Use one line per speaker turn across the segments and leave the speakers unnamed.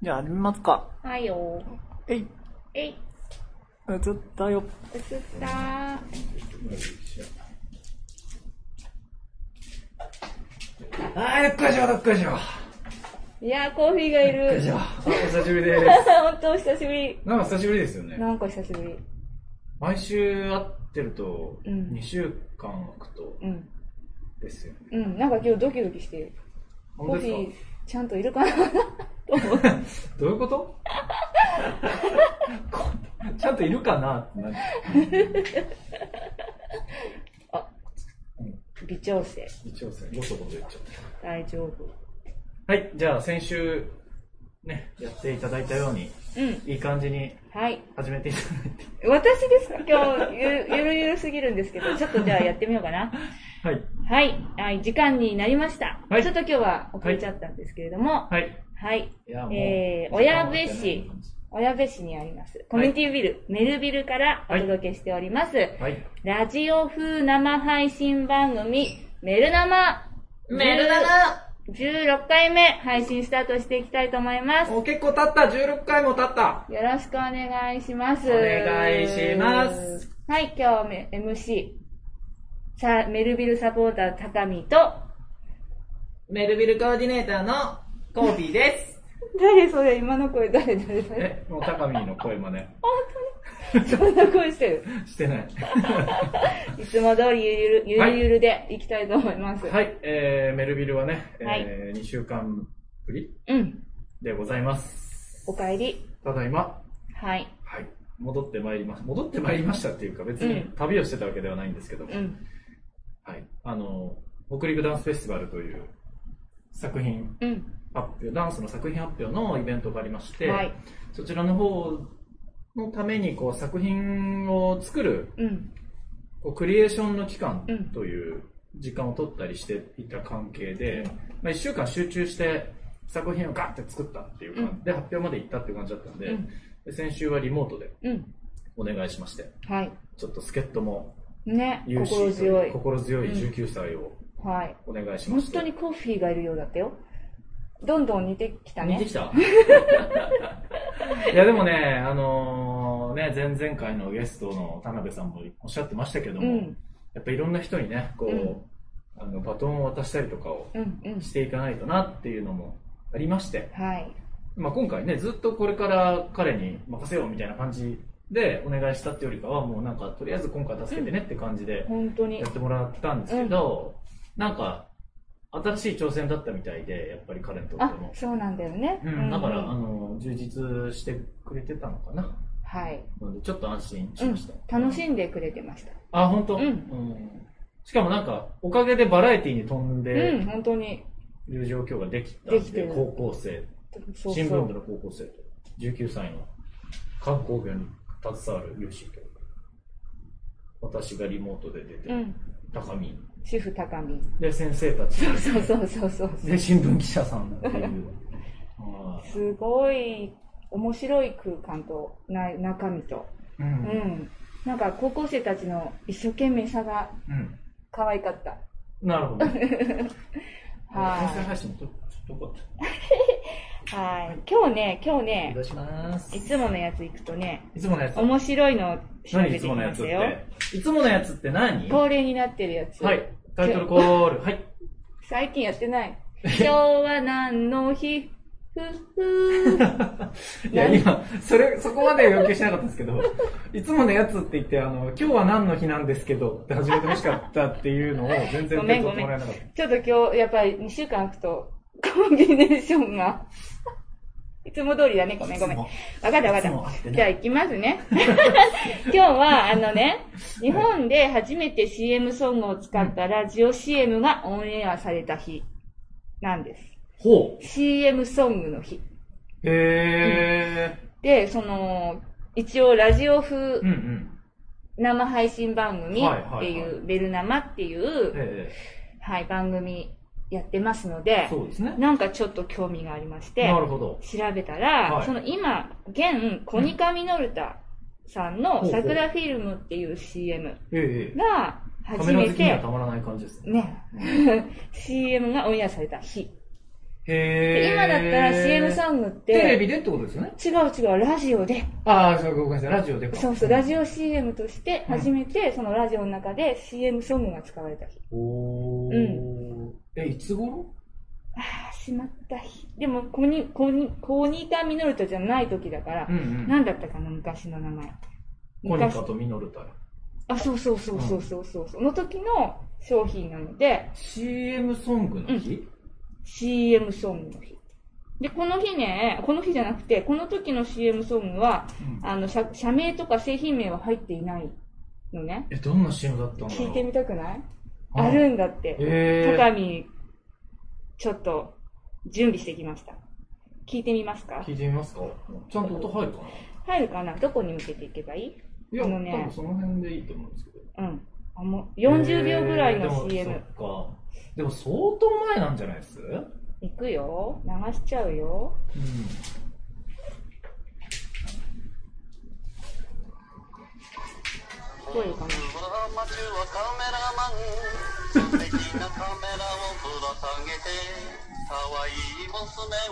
じゃあ始めますか。
はいよ。
えい、
えい、
映ったよ。
映った
あー、どっかしょ、どっかしょ。
いやー、コーヒーがいる。
よいしょ。あお久しぶりです。
本当久しぶり。
なんか久しぶりですよね。
なんか久しぶり。
毎週会ってると、
うん
2週間空くと
うん。
ですよね。
うん、なんか今日ドキドキしてる。コーヒー、ちゃんといるかな？と思って。
どういうこと？こちゃんといるかな？ってなる
あ、微調整。
一応よそこと言っちゃっ
大丈夫。
た。はい、じゃあ先週、ね、やっていただいたように、
うん。
いい感じに
はい。
始めていただいて。
私ですか？今日ゆる、ゆるゆるすぎるんですけど、ちょっとじゃあやってみようかな。
はい。
はい。はい、時間になりました。
はい
ちょっと今日は遅れちゃったんですけれども、
はい。
はい。えー、親部市、親部市にあります、コミュニティビル、メルビルからお届けしております、
はい。
ラジオ風生配信番組、メル生
メルだな
16回目配信スタートしていきたいと思います。
もう結構経った !16 回も経った
よろしくお願いします。
お願いします。
はい、今日め MC、さ、メルビルサポーター高見と、
メルビルコーディネーターのコービーです。
誰それ今の声誰誰誰？
え、もう高見の声真似
そんな声してる？
してない。
いつも通りゆるゆる、ゆるゆるでいきたいと思います。
はい、えー、メルビルはね、
はい
えー、2週間ぶり
うん。
でございます。
お帰り。
ただいま、
はい。
はい、戻ってまいりました。戻ってまいりましたっていうか別に
うん
旅をしてたわけではないんですけど、
うん。
はい、あの、北陸ダンスフェスティバルという作品
うん。
発表、ダンスの作品発表のイベントがありまして、
はい。
そちらの方のためにこう作品を作る
うん。
こうクリエーションの期間
うん
という時間を取ったりしていた関係で、まあ、1週間集中して作品をガッて作ったっていう感じ、
うん
で発表まで行ったっていう感じだったんで,、
うん
で先週はリモートで
うん。
お願いしまして
はい。
ちょっと助っ人も
ね、心強い。
心強い
うん
19歳を
はい。
お願いしま
本
して、
当にコーヒーがいるようだったよ。どんどん似てきたね。
似てきた いやでもね、あのね、前々回のゲストの田辺さんもおっしゃってましたけども、
うん。
やっぱいろんな人にね、こう、
うん
あのバトンを渡したりとかを
うん。うん。
していかないとなっていうのもありまして、
はい。
まあ、今回ね、ずっとこれから彼に任せようみたいな感じでお願いしたってよりかは、もうなんか、とりあえず今回助けてねって感じで
本当に
やっ。てもらったんですけど、なんか、新しい挑戦だったみたいで、やっぱり彼にとって
あ
も、。
そうなんだよね。
うん、だから、
うん
あの、充実してくれてたのかな。
はい。
なので、ちょっと安心し
うん
ました。。
楽しんでくれてました。
あ、本当、
うん
しかもなんか、おかげでバラエティに飛んで
うん、本当に。
いる状況ができたんで、
できてる
高校生、
そう
新聞
そう。
部の高校生と19歳の観光業に携わる有志と私がリモートで出て、
うん。
高見
主婦高見。
で先生たち
そうそうそうそうそう。
で新聞記者さんっていうは
すごい面白い空間とな中身と。
い、う
うんん。なんか高校生たちの一生懸命さが
うん
可愛かった。
なるほど
はい。はい。今日ね、今日ね
願、い
つものやつ行くとね、
いつものやつ
面白いのを調べてきましたよ。
て？いつものやつって何？
恒例になってるやつ。
はいタイトルコール。はい。
最近やってない。今日は何の日？ふふ。
いや、今、それ、そこまで要求しなかったんですけど、いつものやつって言って、あの、今日は何の日なんですけどって始めてほしかったっていうのを全然受け取ってもらえなかった。
ちょっと今日、やっぱり2週間空くと、コンビネーションが、いつも通りだね。ごめんごめん。わかったわかった。じゃあ行きますね。今日は、あのね、日本で初めて CM ソングを使ったラジオ CM がオンエアされた日なんです。
ほう。
CM ソングの日。
へ
で、その、一応ラジオ風
ー。うんうん。
生配信番組っていう、ベル生っていう、
え
はい、番組やってますの
え
で、
そうですね。
なんかちょっと興味がありまして、
なるほど。
調べたら、
はい
その今、現、コニカミノルタさんの桜フィルムっていう CM
ええ
が初めて
た、まらない感じですね。
ね、CM がオンエアされた日。
へ。
今だったら CM ソングって、
テレビでってことですよね。
違う違う、ラジオで、
ああ、そうごめんなさい、ラジオでか。
そうそう、ラジオ CM として初めて、そのラジオの中で CM ソングが使われた日。
おー。
う
え、いつ頃？
ああ、しまった日。でも、コニ、コニ、コニカミノルタじゃない時だから
う、んうん。
何だったかな、昔の名前。
コニカとミノルタ。
あ、そうそうそうそうそうそう。その時の商品なので、
CM ソングの日、
CM ソングの日。で、この日ね、この日じゃなくて、この時の CM ソングは、
うん
あの、社社名とか製品名は入っていないのね。
え、どんな CM だったんだろう？
聞いてみたくない？
あ
あるんだって。
え
高見、ちょっと、準備してきました。聞いてみますか？
聞いてみますか？ちゃんと音入るかな？
入るかな？どこに向けていけばいい？
いや、
あのね
多分その辺でいいと思うんですけど。
うん。あ、もう、40秒ぐらいの
えー
CM。
でもそっか。でも相当前なんじゃないです？
いくよ。流しちゃうよ。
うん。
聞こえるかな
街はカメラマン素敵なカメラをぶら下げて可愛い娘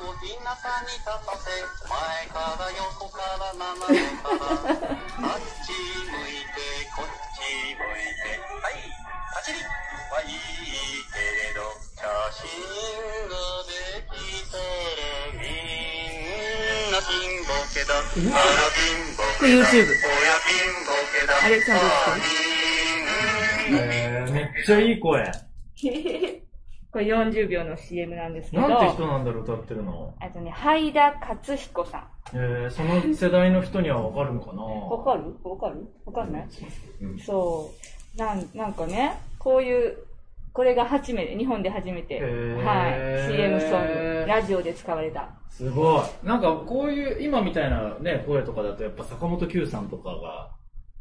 を日向に立たせ前から横から斜めからあっち向いてこっち向いてはいパチリはいいけれど写真ができたらみんなピンボケだあらピンボ
これ YouTube あれちゃんと
えー、めっちゃいい声。
これ40秒の CM なんですけど。
なんて人なんだろう、歌ってるの。
あとね、ハイダ勝彦さん。
えー、その世代の人にはわかるのかな
わかるわかるわかんない
うん
そう。なん、なんかね、こういう、これが初めて、日本で初めて、はい、CM ソング、ラジオで使われた。
すごい。なんかこういう、今みたいなね、声とかだとやっぱ坂本九さんとかが、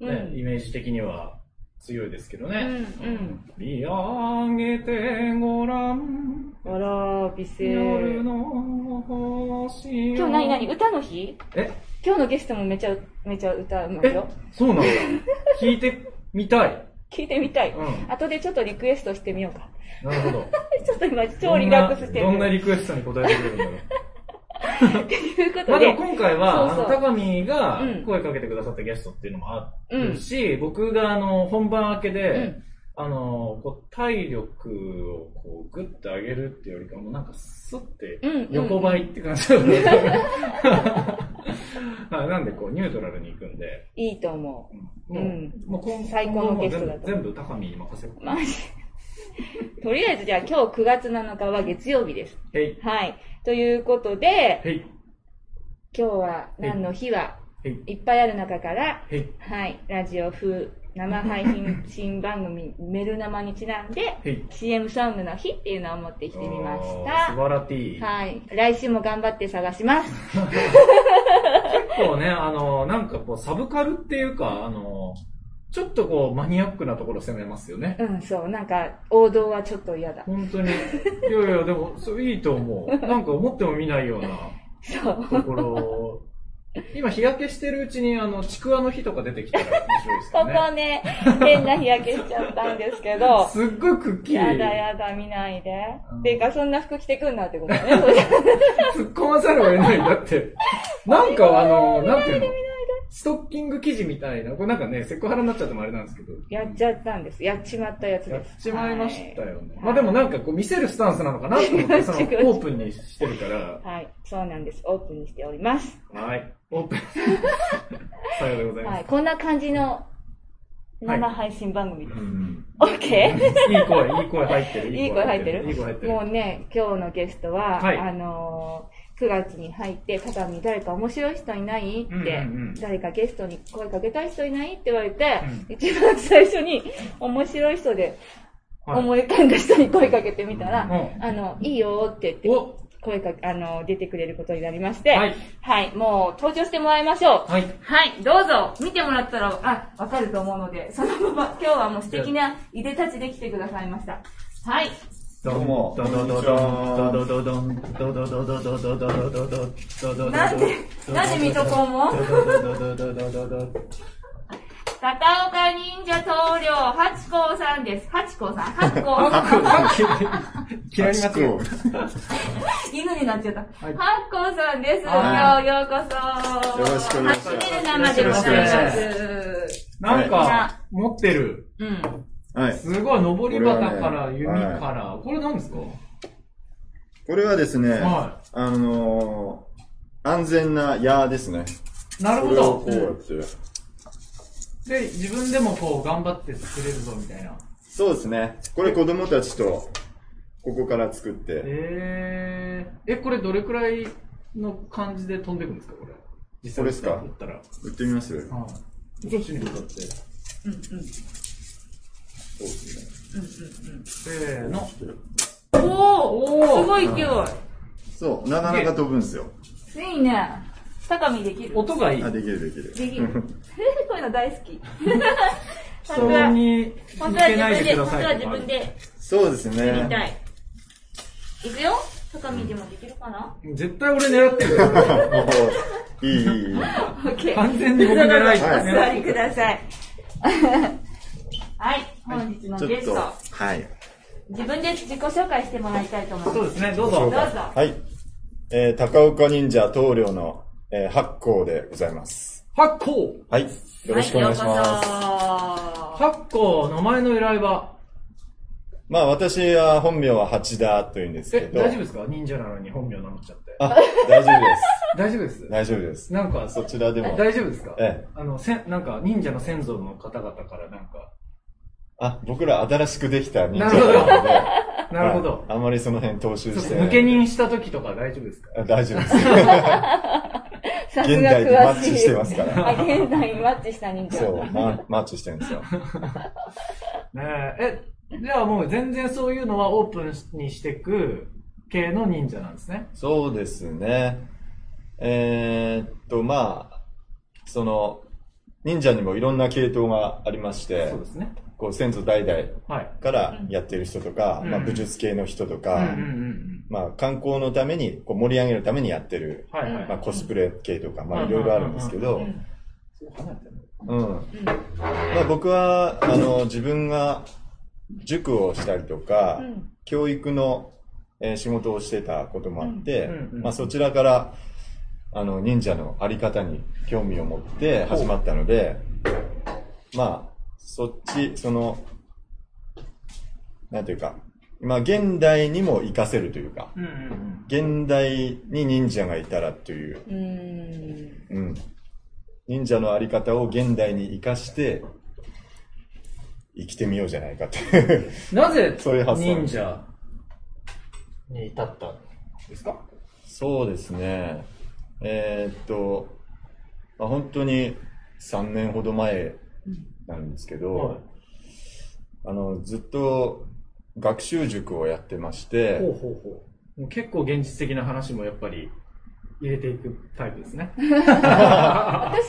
ね、
うん
イメージ的には強いですけどね。
うんうん
見上げてごらん。
あら、美声。
夜
今
の星を
日何何歌の日？
え？
今日のゲストもめちゃ、めちゃ歌うまい
え？
よ。
そうなんだ。聞いてみたい。
聞いてみたい。
うん
後でちょっとリクエストしてみようか。
なるほど。
ちょっと今超リラックスしてる。
どんなリクエストに答えてくれるんだろう。
ということで。
まあでも今回は、
そうそう
あの、高見が
うん
声かけてくださったゲストっていうのもあるし、僕があの、本番明けで、
うん
あの、こう体力をこうグッと上げるっていうよりかも、なんかスッて
うんうん
横ばいって感じだった、はいなんでこうニュートラルに行くんで、
いいと思
もう、
うん
もう今
最高のゲストだと
全部高見に任せる。
う。マジ。とりあえずじゃあ今日9月7日は月曜日です。
へい、
はい。ということで、
へい、
今日は何の日は
へい、
いっぱいある中から、
へい、
はい、ラジオ風生配信新番組 メル生にちなんで
へい。
CM ソングの日っていうのを持ってきてみました
素。晴らしい。
はい。来週も頑張って探します。
結構ね、あの、なんかこう、サブカルっていうか、あの、ちょっとこう、マニアックなところ攻めますよね。
うん、そう。なんか、王道はちょっと嫌だ。
本当に。いやいや、でも、そういいと思う。なんか思っても見ないような。ところ。今、日焼けしてるうちに、あの、ちくわの日とか出てきたら面白いですね。
こね、変な日焼けしちゃったんですけど、
すっごいくっきり。
やだやだ見ないで。
うん
ていうか、そんな服着てくんなってことね。
突っ込まざるを得ない。だって、なんかあの、なんていうの？ストッキング生地みたいな、これなんかね、セクハラになっちゃってもあれなんですけど。
やっちゃったんです。やっちまったやつ
やっ
です。
ちまいましたよね。
はい
まあでもなんかこう見せるスタンスなのかなと思って、そのオープンにしてるから。
はい、そうなんです。オープンにしております。
はい。オープン。さようでございます。
はい、こんな感じの生配信番組です。
うん
オッケー
いい声、いい声入ってる。
いい声入ってる？
いい声入ってる。
もうね、今日のゲストは、
はい
あのー9月に入って、たに誰か面白い人いないって、
うんうんうん
誰かゲストに声かけたい人いないって言われて、
う
一番最初に面白い人で
はい
思い浮かんだ人に声かけてみたら、
うん
あの、いいよって言って、
お
声かあの、出てくれることになりまして、
はい。
はい、もう登場してもらいましょう。
はい。
はい、どうぞ見てもらったら、あ、わかると思うので、そのまま今日はもう素敵ないでたちで来てくださいました。はい。
ど
うも
ドドドドン、ドドドドン、ドドドドドドドドドドドドド
なんで、なんで水戸黄門
ドドドドドドドド
高岡忍者棟梁、八甲さんです。八甲さん八甲さん。
嫌いになっちゃう。
犬になっちゃった。八甲さんです。
は
ようこそ。
よろしくお願いします
初めて生でございます。
なんか、持ってる。
うん。
はい。
すごい、登り旗から、
これはね
弓から。これ何ですか？
これはですね、
は
あのー、安全な矢ですね。
い。なるほど
これをこ。うやって。
で、自分でもこう、頑張って作れるぞ、みたいな。
そうですね。これ子供たちと、ここから作って、
えー、え、これどれくらいの感じで飛んでいくんですか、これ？実際
これですか？
打ったら。
売ってみます？
はい。
ぜひ
こっちに向かって。
うんうん。
そうですね。
せーの。
おーすごい勢い。
そう、なかなか飛ぶんですよ。
いいね。高見できる。
音がいい
あ、。できるできる。
できる。こういうの大好き。
人に
本当は
向けないで
本当は自分で
そうです
作りた
ね。
い。いくよ高見でもできるかな？
絶対俺狙ってるよ。
いい、いい、いい。
オッケー。
完全に僕狙い
お座りください。はい、本日のゲスト。
はい。
自分で自己紹介してもらいたいと思います。
そうですね、どうぞ。
どうぞ。
はい。えー、高岡忍者棟梁の、えー、八甲でございます。
発行
はい。よろしくお願いします。
は
発行、名前の由来は？
まあ私は本名は八田というんですけ
え、
ど。
大丈夫ですか？忍者なのに本名名乗っちゃって。
あ、大丈夫です。
大丈夫です
大丈夫です。
なんか、
そちらでも。
大丈夫ですか？
ええ
あの、せん、なんか、忍者の先祖の方々からなんか、
あ、僕ら新しくできた忍者
なるほど
なので。
なるほど
はいあんまりその辺踏襲して。
抜け人した時とか大丈夫ですか？
あ大丈夫です。現
が
代にマッ。チしてますから。
あ、現代にマッチした忍者。
そう、ママッチしてるんですよ。
ねえ、え、じゃあもう全然そういうのはオープンにしていく系の忍者なんですね？
そうですね。えーっと、まあ、その、忍者にもいろんな系統がありまして
そう、ですね。
こう先祖代々
はい。
からやってる人とか、
うん。
まあ武術系の人と
うん
か、まあ観光のために、こう盛り上げるためにやってる、
うん。はいはい。
まあコスプレ系とか、まあ
うん。
いろいろあるんですけど、
うん
うん。まあ僕は、あの、自分が塾をしたりとか、
うん。
教育の、えー仕事をしてたこともあって、
うんうんうん
まあそちらから、あの、忍者のあり方に興味を持って始まったので、まあ、そっち、その、なんていうか、まあ現代にも活かせるというか、
うんうん
現代に忍者がいたらという、
うーん。
うん。忍者のあり方を現代に活かして、生きてみようじゃないかっていう。
うん。なぜ
そういう発想
忍者？に至ったんですか？
そうですね。えーっと、まあ、本当に3年ほど前なんですけど、
はい。
あの、ずっと学習塾をやってまして、
ほうほうほう。もう結構現実的な話もやっぱり入れていくタイプですね。
私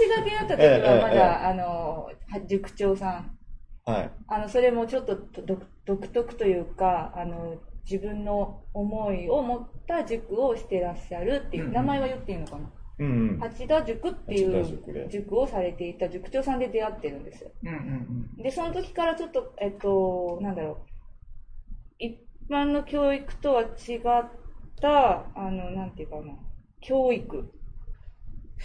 が出会った時
ええ
はま
ええ
だ、あの、塾長さん。
はい。
あの、それもちょっと独独特というか、あの、自分の思いを持った塾をしてらっしゃるっていう、
うんうん
名前は言っていいのかな？八田塾っていう
塾
をされていた塾長さんで出会ってるんですよ。
うんうん
で、その時からちょっと、えっと、なんだろう。一般の教育とは違った、あの、なんていうかな、教育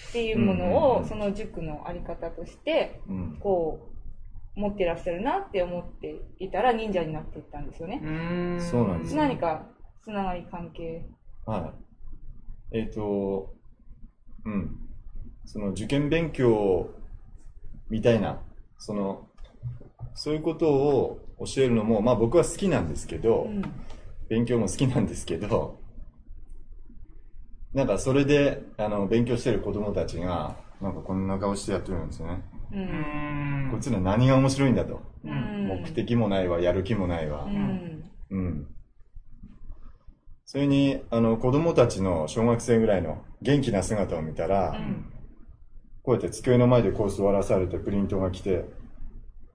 っていうもの
うんうん
を、
うん
その塾のあり方として、
うん。
こう、持ってらっしゃるなって思っていたら忍者になっていったんですよね
う。ん。ん
そうなんです
何かつながり関係。
はい。えっ、と、うん。その受験勉強みたいな、その、そういうことを教えるのも、まあ僕は好きなんですけど、
うん。
勉強も好きなんですけど、なんかそれで、あの、勉強してる子供たちが、なんかこんな顔してやってるんですよね。こいつら何が面白いんだと。
うん
目的もないわ、やる気もないわ
う。ん。
うん。それに、あの、子供たちの小学生ぐらいの元気な姿を見たら、
うん
こうやって机の前でこう座らされてプリントが来て、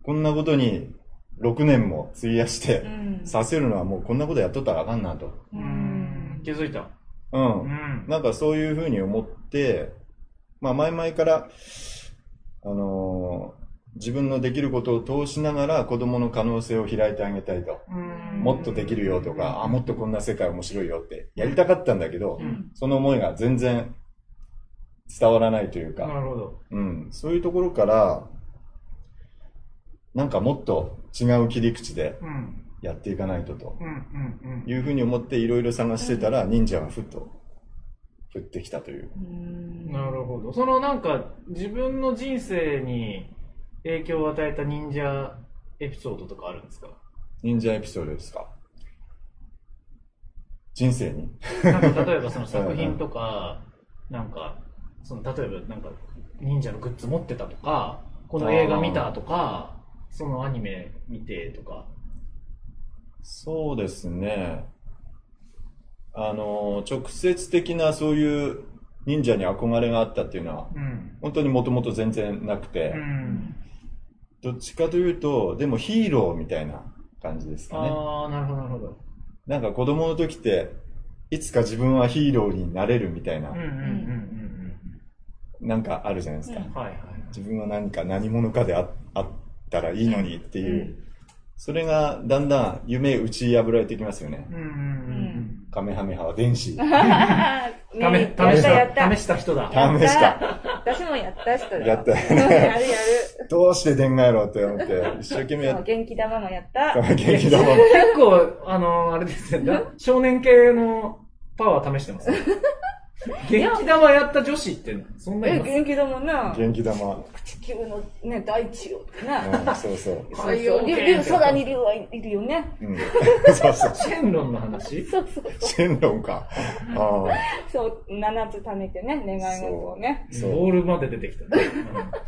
こんなことに6年も費やして
うん
させるのはもうこんなことやっとったらあかんなと。
う
うん
ん。
気づいた。
うん。
うん。
なんかそういうふうに思って、まあ前々から、あのー自分のできることを通しながら子供の可能性を開いてあげたいと。
うん
もっとできるよとか、あ、もっとこんな世界面白いよってやりたかったんだけど、
うん
その思いが全然伝わらないというか、
なるほど。
うん、そういうところから、なんかもっと違う切り口で
うん。
やっていかないとと
うんうんうん。
いうふうに思っていろいろ探してたら、忍者がふっと降ってきたという。
うん
なるほど。そのなんか、自分の人生に影響を与えた忍者エピソードとかあるんですか？
忍者エピソードですか？人生に？
なんか例えばその作品とか、なんか、その例えばなんか、忍者のグッズ持ってたとか、この映画見たとか、そのアニメ見てとか。
そうですね。あの、直接的なそういう忍者に憧れがあったっていうのは、
うん。
本当にもともと全然なくて、
うん。
どっちかというと、でもヒーローみたいな感じですかね。
ああ、なるほど、なるほど。
なんか子供の時って、いつか自分はヒーローになれるみたいな
うん、うん、うん、うん
なんかあるじゃないですか。
はい、はい。
自分は何か何者かでああったらいいのにっていう、それがだんだん夢打ち破られてきますよね。
うん、うん、うん
カメハメハは電子。
うん。
ね
試試し
たやった
た、試した人だ。
試した
私もやった人だよ
やったよ
うんやるやる
どうして電がやろうって思って、一生懸命やっ
そう元気玉もやった
た。元気玉も。
結構、あの、あれですよね。少年系のパワー試してます。元気玉やった女子って、そんなに
え元気玉な
元気玉。
地球のね大地よってな
うん、そうそう。
そうそう
圏
竜空に竜はいるよね
うん。そうそう。
シェンロンの話？
そうそう
シェンロンか。ああ。
そう7つ貯めてね願い事をね
そう
ボールまで出てきたね。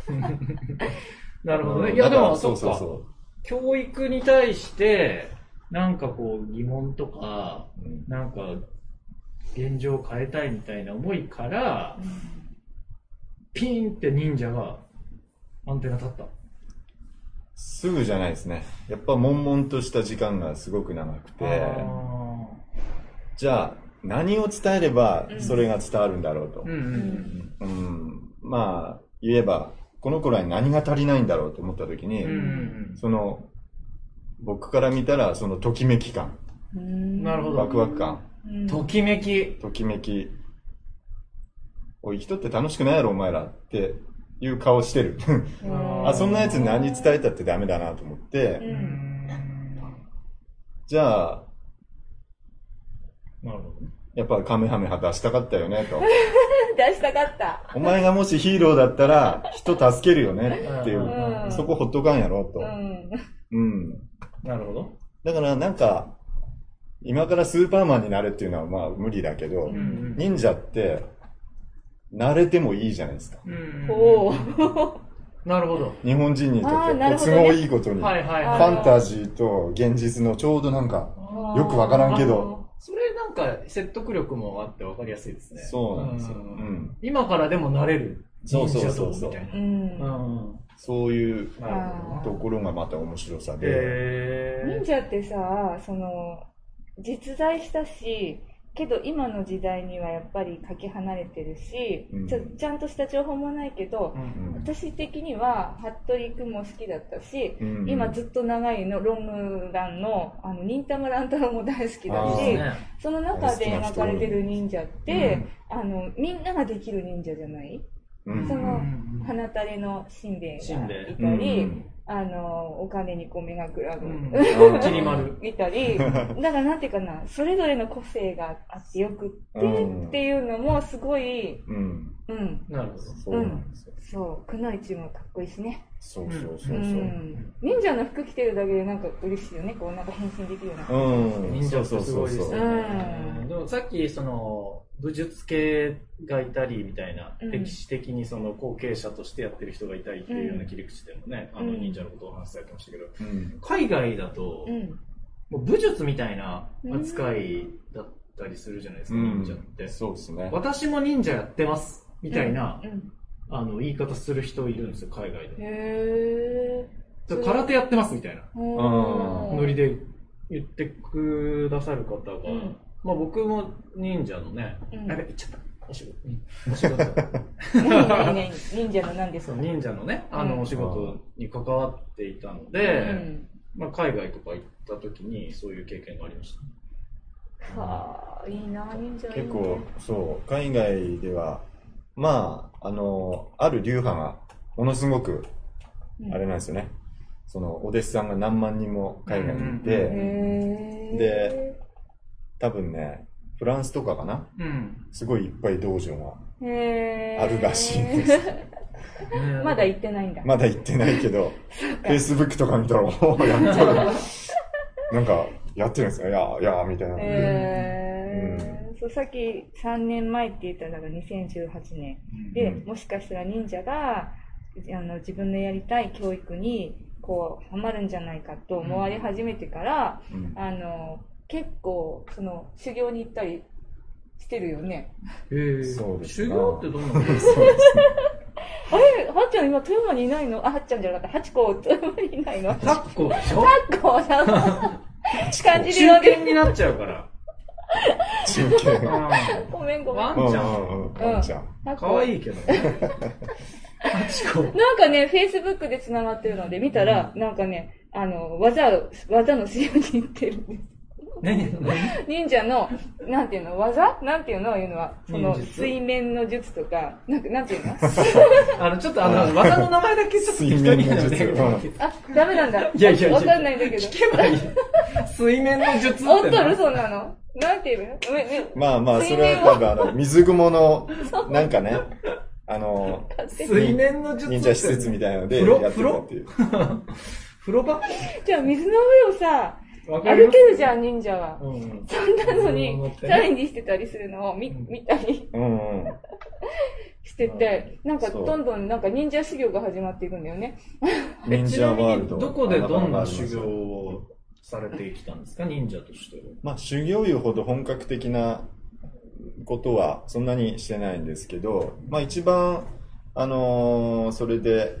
うん なるほどね。
うん
いや、でも、
そ
そう。
そうそ
教育に対して、なんかこう疑問とか、なんか現状を変えたいみたいな思いから、ピーンって忍者がアンテナ立った。
すぐじゃないですね。やっぱ悶々とした時間がすごく長くて、
あ
じゃあ何を伝えればそれが伝わるんだろうと。
ー。うん
まあ、言えば、この子らに何が足りないんだろうと思った時に、
うん。うん。
その、僕から見たら、そのときめき感、
うん。
なるほど。
ワクワク感、
うん。ときめき。
ときめき、おい、人って楽しくないやろ、お前らっていう顔してる。
うん
あ、そんなやつに何伝えたってダメだなと思って。じゃあ、
なるほどね。
やっぱカメハメハ出したかったよね、と。
出したかった
お前がもしヒーローだったら、人助けるよねっていうう、
ん
そこほっとかんやろ、と
う。ん
うん。
なるほど。
だからなんか、今からスーパーマンになれっていうのはまあ無理だけど、
うん
忍者って、慣れてもいいじゃないですか。
うん。
おお
なるほど。
日本人にとって都合いいことに、
はいはい
フ
はい。
ァンタジーと現実のちょうどなんか、よくわからんけど、
それなんか説得力もあってわかりやすいですね。
そうなんですよ。
う
うんん。
今からでもなれる。
そうそうそうそう
忍者像みたいな。
うん
うん。
そういう。ところがまた面白さで、
へ
忍者ってさその実在したしけど今の時代にはやっぱりかけ離れてるし、
うん。
ちょちゃんとした情報もないけど
ー。う、ん
うん。
私的には服部君も好きだったし、
うん
今ずっと長いのロングランのあの忍たま乱太郎も大好きだし
ね。
その中で描かれてる忍者って、
うん。
あのみんなができる忍者じゃない？
うん。
その
うん
鼻垂れのしんべヱがいたり、
うん
あのお金にこう目がくらむ、
うん
うん
ちり丸。
いたり、だからなんていうかな、それぞれの個性があってよくって、
うん
っていうのもすごい、
うん。
うん、
なるほど。
そうなんですよ。
そう、くのいちもかっこいいしね。
そうそう
う
そうそう。
ん。忍者の服着てるだけでなんか嬉しいよね、こうなんか変身できるような。
うん。
忍者ってすごいですよ
う
ね。
ん
でもさっきその武術系がいたりみたいな、
うん
歴史的にその後継者としてやってる人がいたりっていうような切り口でもね、あの
うん
忍者のことをお話しされてましたけど、
うん。
海外だと、
うん。
もう武術みたいな扱いだったりするじゃないですか、忍者って。
そうですね。
私も忍者やってますみたいな、
うん。
あの言い方する人いるんですよ、海外で。
へ
で空手やってますみたいな
ー。うん
ノリで言ってくださる方が、
ん
まあ僕も忍者のね、
うん
あれ言っちゃった。お仕事。
忍者の何ですか？
そう忍者のね、あ
うん
のお仕事に関わっていたので、まあ海外とか行った時にそういう経験がありました。
うん。はあ、いいな、忍者いいね
結構、そう、海外では、まあ、あの、ある流派が、ものすごく、
うん
あれなんですよね。その、お弟子さんが何万人も海外にい
うん
て、で、多分ね、フランスとかかな？
うん。
すごいいっぱい道場があるらしいんです。
まだ行ってないんだ。
まだ行ってないけど、Facebook とか見たら、やっ。なんか、やってるんですよ。いや、いや、みたいな。
へそうさっき3年前って言ったのが2018年で、
うん
もしかしたら忍者があの自分のやりたい教育にこうハマるんじゃないかと思われ始めてから、
うん
あの結構その修行に行ったりしてるよね
へー
そうですな
修行ってどんなことです
そうですね。
あれ？はっちゃん今富山にいないの？あはっちゃんじゃなかったハチコ富山にいないの
かタッコでしょ？
ハッコさん感じで呼んで
中堅になっちゃうから。
中継。
ごめんごめん
ワン
うん
ちゃん。
ワンちゃん。
かわいいけどね。ハチコ。
なんかね、フェイスブックで繋がってるので見たら、なんかね、あの、技を、技の修行に行ってるんです。
何何
忍者の、なんていうの、技？なんていうの？いうのは、その、水面の術とか、なんか、なんていうの？
あの、ちょっとあの、技の名前だけちょっと適当に言うの
水面の術
あ、ダメなんだ。
いやいやいや。
わかんないんだけど。
聞けばいい。水面の術って
おっとる、
な。
そうなの？なんていうの？めめ
まあまあ、それ
水面を
は多分あの、水雲の、なんかね、あの、
水面の術。
忍者施設みたいなので
風呂
やっっていう。
風呂場？
じゃあ、水の上をさ、歩けるじゃん、忍者は。
うん。
そんなのに
うん、
チャレンジしてたりするのを見
うん
見たり
うんうん。
してて、なんかどんどんなんか忍者修行が始まっていくんだよね。
忍者ワールド。
に、どこでどんな修行をされてきたんですか？忍者としては。
まあ、修行湯ほど本格的なことはそんなにしてないんですけど、まあ一番、あのーそれで、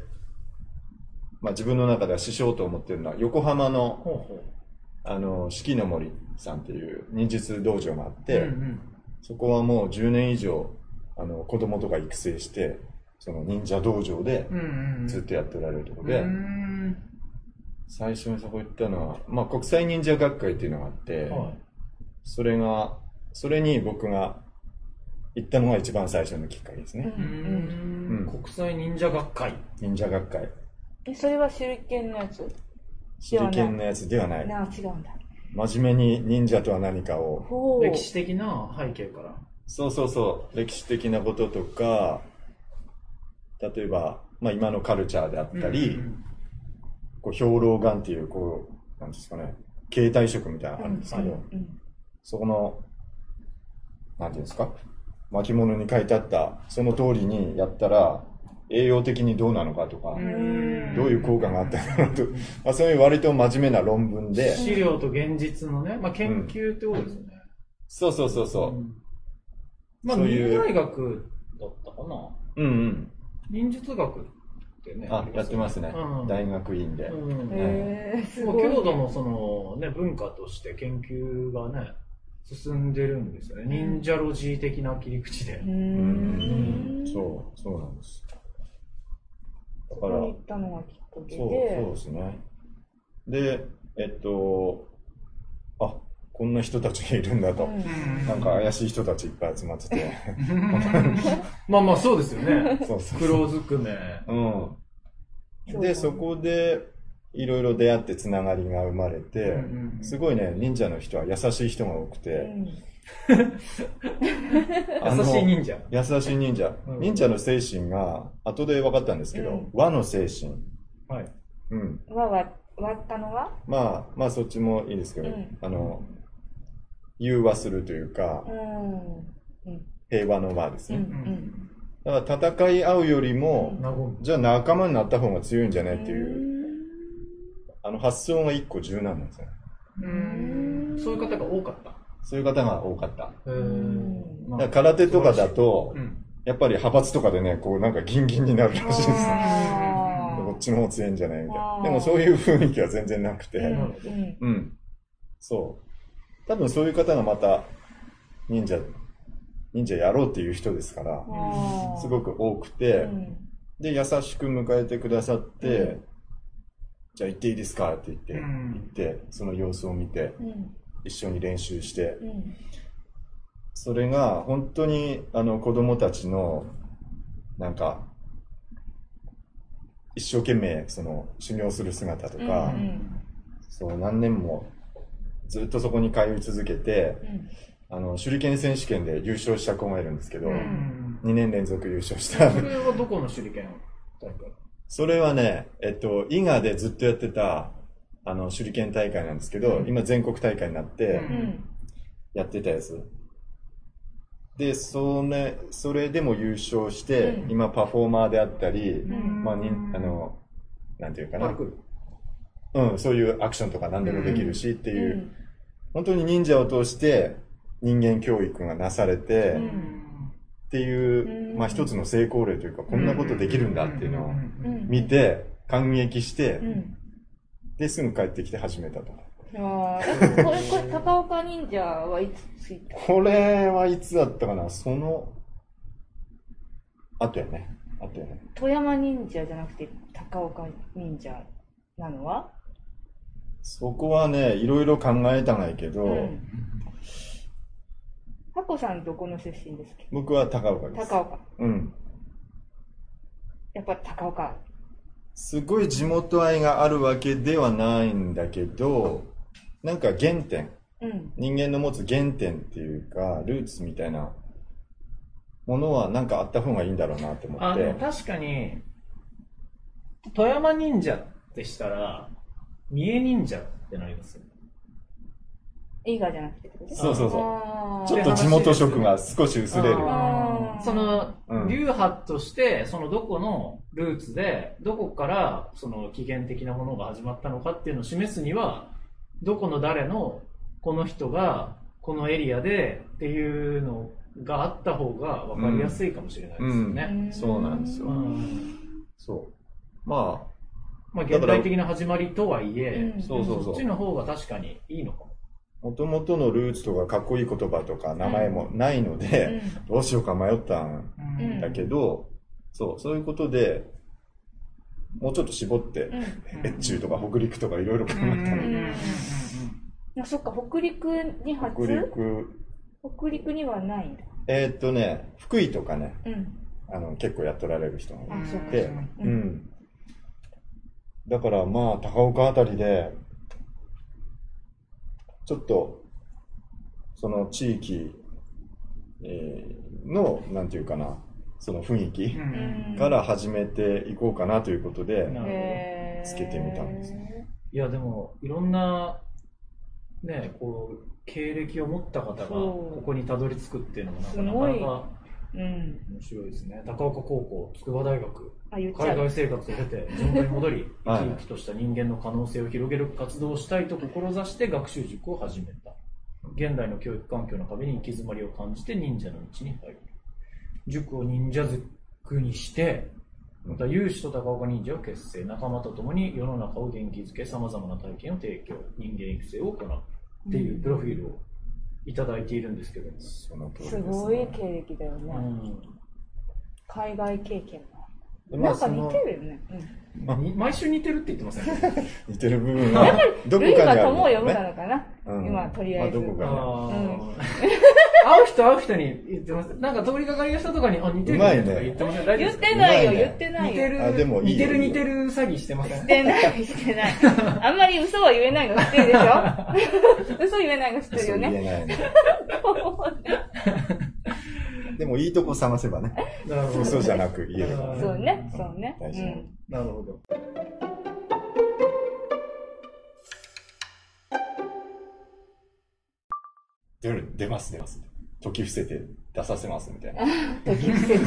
まあ自分の中では師匠と思ってるのは、横浜の、
ほうほ
あの、四季の森さんっていう忍術道場があっ
う。
て、
うん
そこはもう10年以上、あの、子供とか育成して、その忍者道場で
うん。うんうん。
ずっとやっておられるところで、
うーん。
最初にそこ行ったのは、まあ国際忍者学会っていうのがあって、
は
それが、それに僕が行ったのが一番最初のきっかけです
うん
ね。
い。う
ん。
国際忍者学会。
忍者学会。
えそれは手裏剣のやつ？
手裏剣のやつではない。
違うんだ。
真面目に忍者とは何かを。
歴史的な背景から。
そうそうそう、歴史的なこととか、例えば、まあ今のカルチャーであったり、
うん
こう兵糧丸っていう、こう、なんですかね、携帯食みたいなのがあるんですけど、
うん
そこの、なんていうんですか、巻物に書いてあった、その通りにやったら、栄養的にどうなのかとか、
うん
どういう効果があったのかと、まあ、そういう割と真面目な論文で、
資料と現実のね、まあ、研究ってことですよね。
そうそうそうそう、
んまあ、
そういう
忍大学だったかな。
うんうん。
忍術学ってね。
あ、やってますね。
うん
大学院で。
うん。
へえ、
う
ごい。
郷土のそのね、文化として研究がね、進んでるんですよね。忍者ロジー的な切り口で
う。
ん。そう、そうなんです。だ
そこ
から、
に行ったのがきっかけ
そう、そう
で。
ですね。で、えっと、あ、こんな人たちがいるんだと。
うん
なんか怪しい人たちいっぱい集まってて。
まあまあそうですよね。
そうそう
黒ずくめ。
うん。で、そこで、いろいろ出会ってつながりが生まれて、
うんうん
すごいね、忍者の人は優しい人が多く
う
て、
優しい忍者。
優しい忍者。
うん
忍者の精神が、後で分かったんですけど、
うん
和の精神。
はい。
うん。
はわ割ったのは？
まあ、まあそっちもいいですけど、
うん
あの、融和するというか
う、ん。うん。
平和の和です
うん。う
ね。
ん。
だから戦い合うよりも。じゃあ仲間になった方が強いんじゃないっていう、
う
あの発想が一個柔軟なんですよ。
うーん。そういう方が多かった。
そういう方が多かった。だから空手とかだと、
うん。
やっぱり派閥とかでね、こうなんかギンギンになるらしいです。こっちの方強いんじゃないみたいな。でもそういう雰囲気は全然なくて、
うんうん
うん。そう。多分そういう方がまた、忍者、忍者やろうっていう人ですから、すごく多くて、
うん
で、優しく迎えてくださって、
うん
じゃあ行っていいですかって言って、
うん
行って、その様子を見て、
うん
一緒に練習して、
うん。
それが本当にあの子供たちの、なんか、一生懸命その修行する姿とか、
うん
そう何年もずっとそこに通い続けて、
うん。
あの、手裏剣選手権で優勝した子がいるんですけど、
う
2
ん。
年連続優勝した。
それはどこの手裏剣
それはね、えっと、伊賀でずっとやってた、あの、手裏剣大会なんですけど、
うん。
今全国大会になってやってたやつ。で、それ、それでも優勝して、
うん。
今パフォーマーであったり、
ん。
まあ、にあの、なんていうかな。うん、そういうアクションとか何でもできるしっていう、
うん。
本当に忍者を通して人間教育がなされて、
うん。
っていう、
うん。
まあ一つの成功例というか、こんなことできるんだっていうのを
うん。
見て、感激して
う、ん
で、すぐ帰ってきて始めたと。
あーえこれ、これ、高岡忍者はいつついた
これはいつだったかな？その、あとやね。あとやね。
富山忍者じゃなくて高岡忍者なのは？
そこはね、いろいろ考えたないけど、
うん。タコさんどこの出身ですっけ
僕は高岡です。
高岡。
うん。
やっぱ高岡。
すごい地元愛があるわけではないんだけど、なんか原点、
うん。
人間の持つ原点っていうか、ルーツみたいなものはなんかあった方がいいんだろうなって思って。
確かに、富山忍者ってしたら、三重忍者ってなりますよね。
映画じゃなくて
そうそうそう。ちょっと地元色が少し薄れる。
その、
うん
流派として、そのどこのルーツで、どこからその起源的なものが始まったのかっていうのを示すには、どこの誰のこの人がこのエリアでっていうのがあった方が分かりやすいかもしれないですよね。
そうなんですよ
うん
そう。ま
まあ現代的な始まりとはいえ、
うん
そ
っちの方が確かにいいのかも。
あ、もともとのルーツとかかっこいい言葉とか名前もないの
う
で、
ん。
どうしようか迷ったん
うん
だけど、そう、そういうことで、もうちょっと絞って、
うん。
越中とか北陸とかいろいろ考えたの。
ん。あそっか、北陸に初？
北陸、
北陸にはないんだ。
えーっとね、福井とかね、
うん。
あの、結構やっとられる人がい。て、
う
うんん。だからまあ、高岡あたりで、ちょっと、その地域、えーの、なんていうかな、その雰囲気
うん。
から始めていこうかなということで、つけてみたんです
いや、でも、いろんな、ね、こう、経歴を持った方が、ここにたどり着くっていうのも、なかなか
うん。
面白いですね。高岡高校、筑波大学。海外生活を経て、地元に戻り、
はい
生き生きとした人間の可能性を広げる活動をしたいと志して学習塾を始めた。現代の教育環境の壁に行き詰まりを感じて忍者の道に入る。塾を忍者塾にして、また有志と高岡忍者を結成、仲間と共に世の中を元気づけ、様々な体験を提供、人間育成を行うっていうプロフィールをいただいているんですけども。
その通りです。
ごい経歴だよね。
うん
海外経験も。
でまあ
なんか似てるよね。
に毎週似てるって言ってませんね。
似てる部分は、ど
うん。ルイ
こかにある
が友を呼ぶな
ね。
のかな。
うん
今、とりあえず。
まあどこかね
あー
うん
会う人 会う人に言ってます。なんか通りがかりの人とかに、あ、似てる
ね
とか言ってません？大丈夫
言ってないよ、言ってないよ。
似てる、
あでもいいよ
似てる似てる詐欺してません？
してない、してない。あんまり嘘は言えないの知ってるでしょ？嘘言えないの知ってるよね？
言えないね。でもいいとこ探せばね、
なるほど。
嘘じゃなく言えるからね。
そうね、そうね。
大事
うん。
なるほど。
出る、出ます、出ます。時伏せて出させますみたいな。
時伏せて。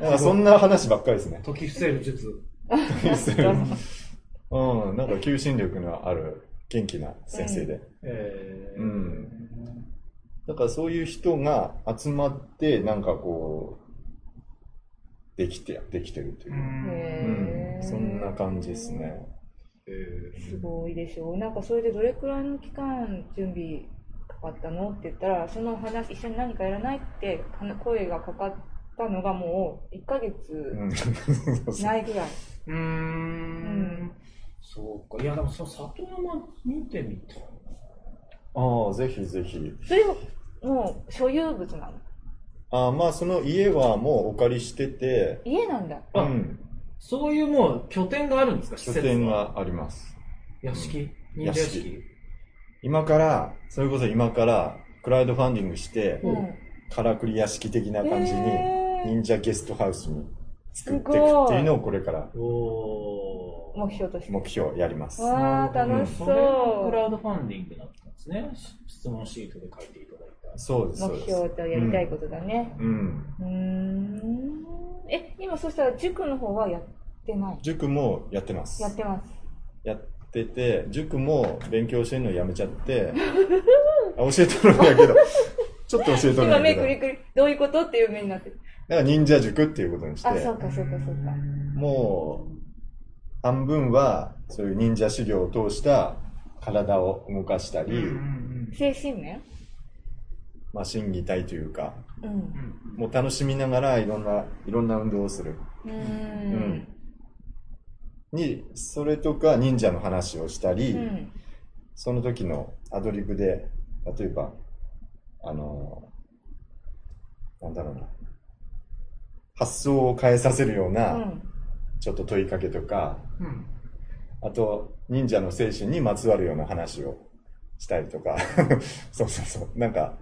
なんかそんな話ばっかりですね。
時伏せる術。
時伏せる。うん、なんか求心力のある元気な先生で。
えー
うんだからそういう人が集まって、なんかこう、できて、できてるというう。うんそんな感じですね。
え
すごいでしょう。なんかそれでどれくらいの期間準備かかったのって言ったら、その話、一緒に何かやらないって話声がかかったのがもう1ヶ月ないぐらい。
ー うーん。そうか。いや、でもその里山見てみたい
ああ、ぜひぜひ。
それもう所有物なの？
ああ、まあその家はもうお借りしてて、
家なんだ。
あ
うん、
そういうもう拠点があるんですか？施
拠
設
点があります。
屋敷忍者屋敷
今から、それこそ今から、クラウドファンディングして、
うん。
からくり屋敷的な感じに、忍者ゲストハウスに作っていくっていうのをこれから
おー。
目標として。
目標やります。
わあ、楽し
それがクラ
そ
ウドファンディングだったんですね。質問シートで書いていただいた。
そうです、そうです。
目標とやりたいことだね。
うん。
うーん。え、今そしたら塾の方はやってない？
塾もやってます。
やってます。
やってて、塾も勉強してるのやめちゃって、あ教えてるんだけど、ちょっと教えてるん
今
だけど、
目くりくり、どういうことっていう目になってる。
だから忍者塾っていうことにして、
あ、そうかそうかそうか。
もう、半分は、そういう忍者修行を通した体を動かしたり、
精神面？
まあ、心技体というか、
うん。
もう楽しみながらいろんな、いろんな運動をする。
う
ん
ん。
に、それとか忍者の話をしたり、
うん。
その時のアドリブで、例えば、あの、なんだろうな、発想を変えさせるよう
う
な、
ん。
ちょっと問いかけとか、
うん。
あと、忍者の精神にまつわるような話をしたりとか、そうそうそう、なんか、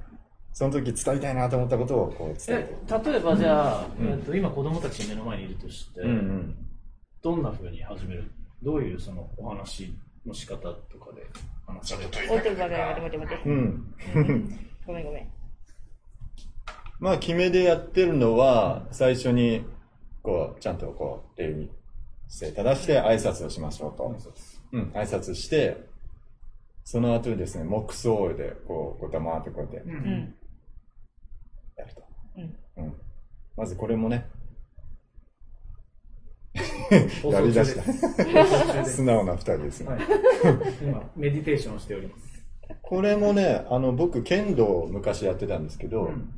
その時伝えたいなと思ったことをこう伝え。
例えばじゃあ、
うん
えっと今子供たち目の前にいるとして、
うんうん。
どんな風に始める？どういうそのお話の仕方とかで話される？
お手ば待て待て待て待て。
うん。
ごめんごめん。
まあ、決めでやってるのは、最初に、こう、ちゃんとこう、礼に姿勢正して挨拶をしましょうと。うん、挨拶して、その後にですね、木葬で、こう、こう黙ってこうやって。やると。
うん。
うん。まずこれもね、
放
やりだした。素直な二人ですね。
はい、今、メディテーションをしております。
これもね、あの、僕、剣道を昔やってたんですけど、
うん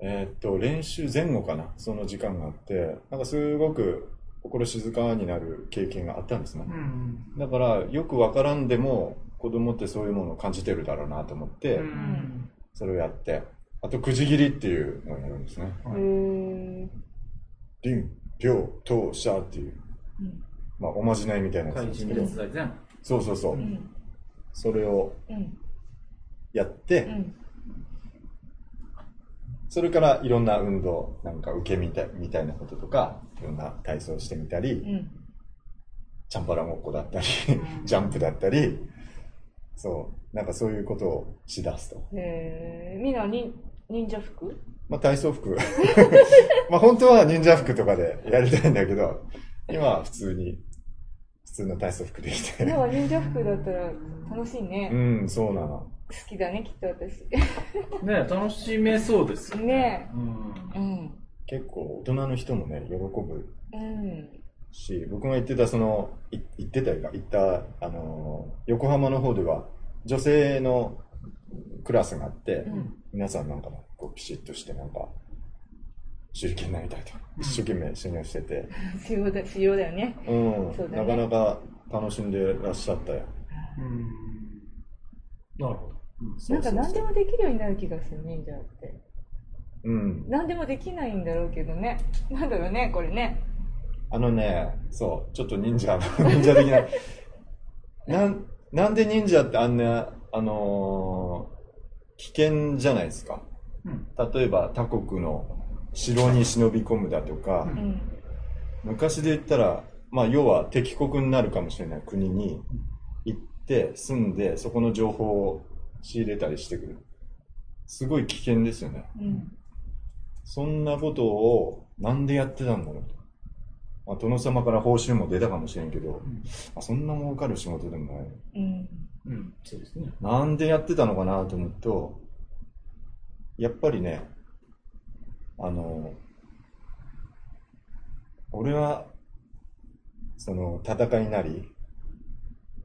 えーっと、練習前後かな、その時間があって、なんかすごく心静かになる経験があったんですね。
うん
だから、よくわからんでも、子供ってそういうものを感じてるだろうなと思って、
うん
それをやって、あと、くじ切りっていうのをやるんですね。臨、病、当、者っていう、
うん。
まあ、おまじないみたいなやつですけど。そうそうそう、
うん。
それを
うん。
やって、
うん。
それからいろんな運動、なんか受けみたいみたいなこととか、いろんな体操してみたり、
うん。
チャンバラごっこだったり、ジャンプだったり、そう、なんかそういうことをしだすと。
へー。みんなに忍者服？
まあ体操服。まあ本当は忍者服とかでやりたいんだけど、今は普通に、普通の体操服できて。
今は忍者服だったら楽しいね。
うん、そうなの。
好きだね、きっと私。
ね楽しめそうですよ
ね
うん
うん。
結構大人の人もね、喜ぶ
うん。
し、僕が行ってた、その、い行ってたよか、行った、あのー、横浜の方では、女性のクラスがあって、
うん
皆さんなんかね、こうピシッとしてなんか、手裏剣になりたいと、一生懸命修行してて、
主要だ、だよね。
うん、
そうだね
なかなか楽しんでらっしゃったよ。
うんなるほど。
なんか何でもできるようになる気がする、忍者って。
うん。
何でもできないんだろうけどね。なんだろうね、これね。
あのね、そう、ちょっと忍者、忍者的な。なん、なんで忍者ってあんな、あのー危険じゃないですか。
うん
例えば他国の城に忍び込むだとか、
うん。
昔で言ったら、まあ要は敵国になるかもしれない国に行って住んで、そこの情報を仕入れたりしてくる。すごい危険ですよね。
うん。
そんなことをなんでやってたんだろうと。まあ、殿様から報酬も出たかもしれんけど、まあ、そんな儲かる仕事でもない。
うん。
うん、そうですね。
なんでやってたのかなと思うと、やっぱりね、あの、俺は、その、戦いなり、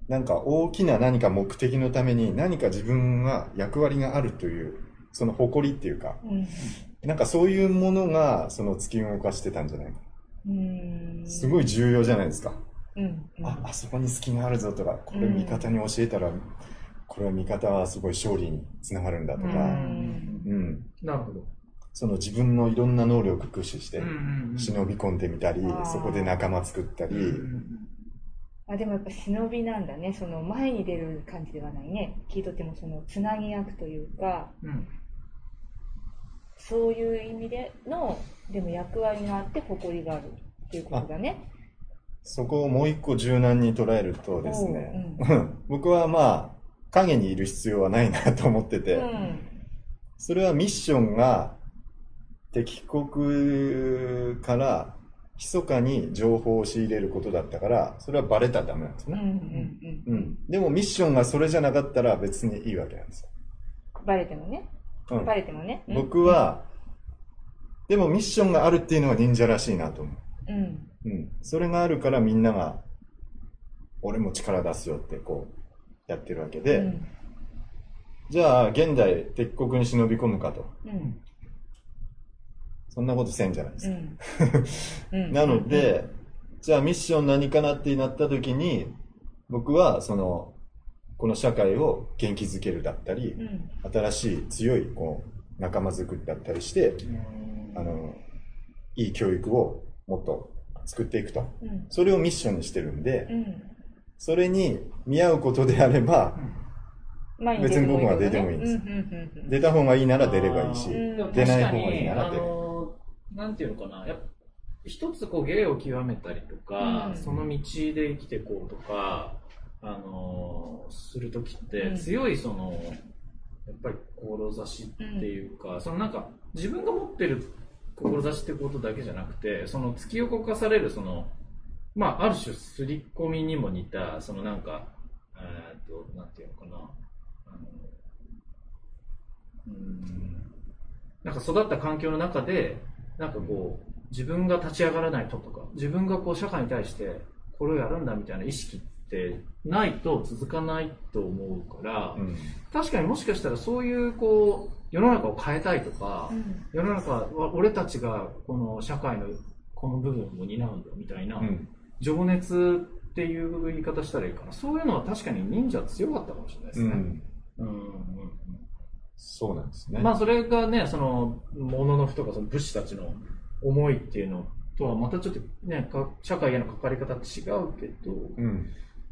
なんか大きな何か目的のために何か自分が役割があるという、その誇りっていうか、
うん。
なんかそういうものがその突き動かしてたんじゃないか。
うん。
すごい重要じゃないですか。
うん。うん。
あ、あそこに隙があるぞとか、これ味方に教えたら、これは味方はすごい勝利につながるんだとか、
う
うん
うん。
なるほど。
その自分のいろんな能力を駆使して、
ん
忍び込んでみたりそこで仲間作ったり、
あでもやっぱ忍びなんだね。その前に出る感じではないね。聞いとってもそのつなぎ役というか、
うん
そういう意味での、でも役割があって誇りがあるっていうことだね。
そこをもう一個柔軟に捉えるとですね、
おう
僕はまあ、影にいる必要はないなと思ってて、
うん
それはミッションが敵国から密かに情報を仕入れることだったから、それはバレたらダメなんですね。
ん
うん。でもミッションがそれじゃなかったら別にいいわけなんですよ。
うんバレてもね
うん。
バレてもね。うん。
僕は、でもミッションがあるっていうのは忍者らしいなと思
う。ん。
う。うん。それがあるからみんなが、俺も力出すよってこう、やってるわけで、
うん。
じゃあ現代敵国に忍び込むかと。
うん。
そんなことせんじゃないです
う
か。
ん。うん。
なので、じゃあミッション何かなってなった時に、僕はその、この社会を元気づけるだったり
う、ん
新しい強いこう仲間づくりだったりして、あの、いい教育をもっと作っていくと。
うん。
それをミッションにしてるんで、
うん。
それに見合うことであれば、別に僕は出てもいいんです。出た方がいいなら出ればいいし、出ない方がいいなら出る。
あのなんていうのかな。やっぱ一つこう芸を極めたりとか、
うん。
その道で生きていこうとかあのする時って、
うん。
強いそのやっぱり志っていうか、そのなんか自分が持ってる志ってことだけじゃなくてその突き動かされるそのまあある種刷り込みにも似たそのなんかえーっとなんていうのかな。あのうん。なんか育った環境の中で、なんかこう、自分が立ち上がらないととか、自分がこう社会に対してこれをやるんだみたいな意識ってないと続かないと思うから、
うん
確かにもしかしたらそういうこう、世の中を変えたいとか、
うん
世の中は俺たちがこの社会のこの部分を担うんだみたいな、
うん
情熱っていう言い方したらいいかな。そういうのは確かに忍者強かったかもしれないですね。
うん。
うんうんうん
そうなんですね。
まあそれがね、その、もののふとかその武士たちの思いっていうのとはまたちょっとね、か社会への関わり方違うけど、
うん。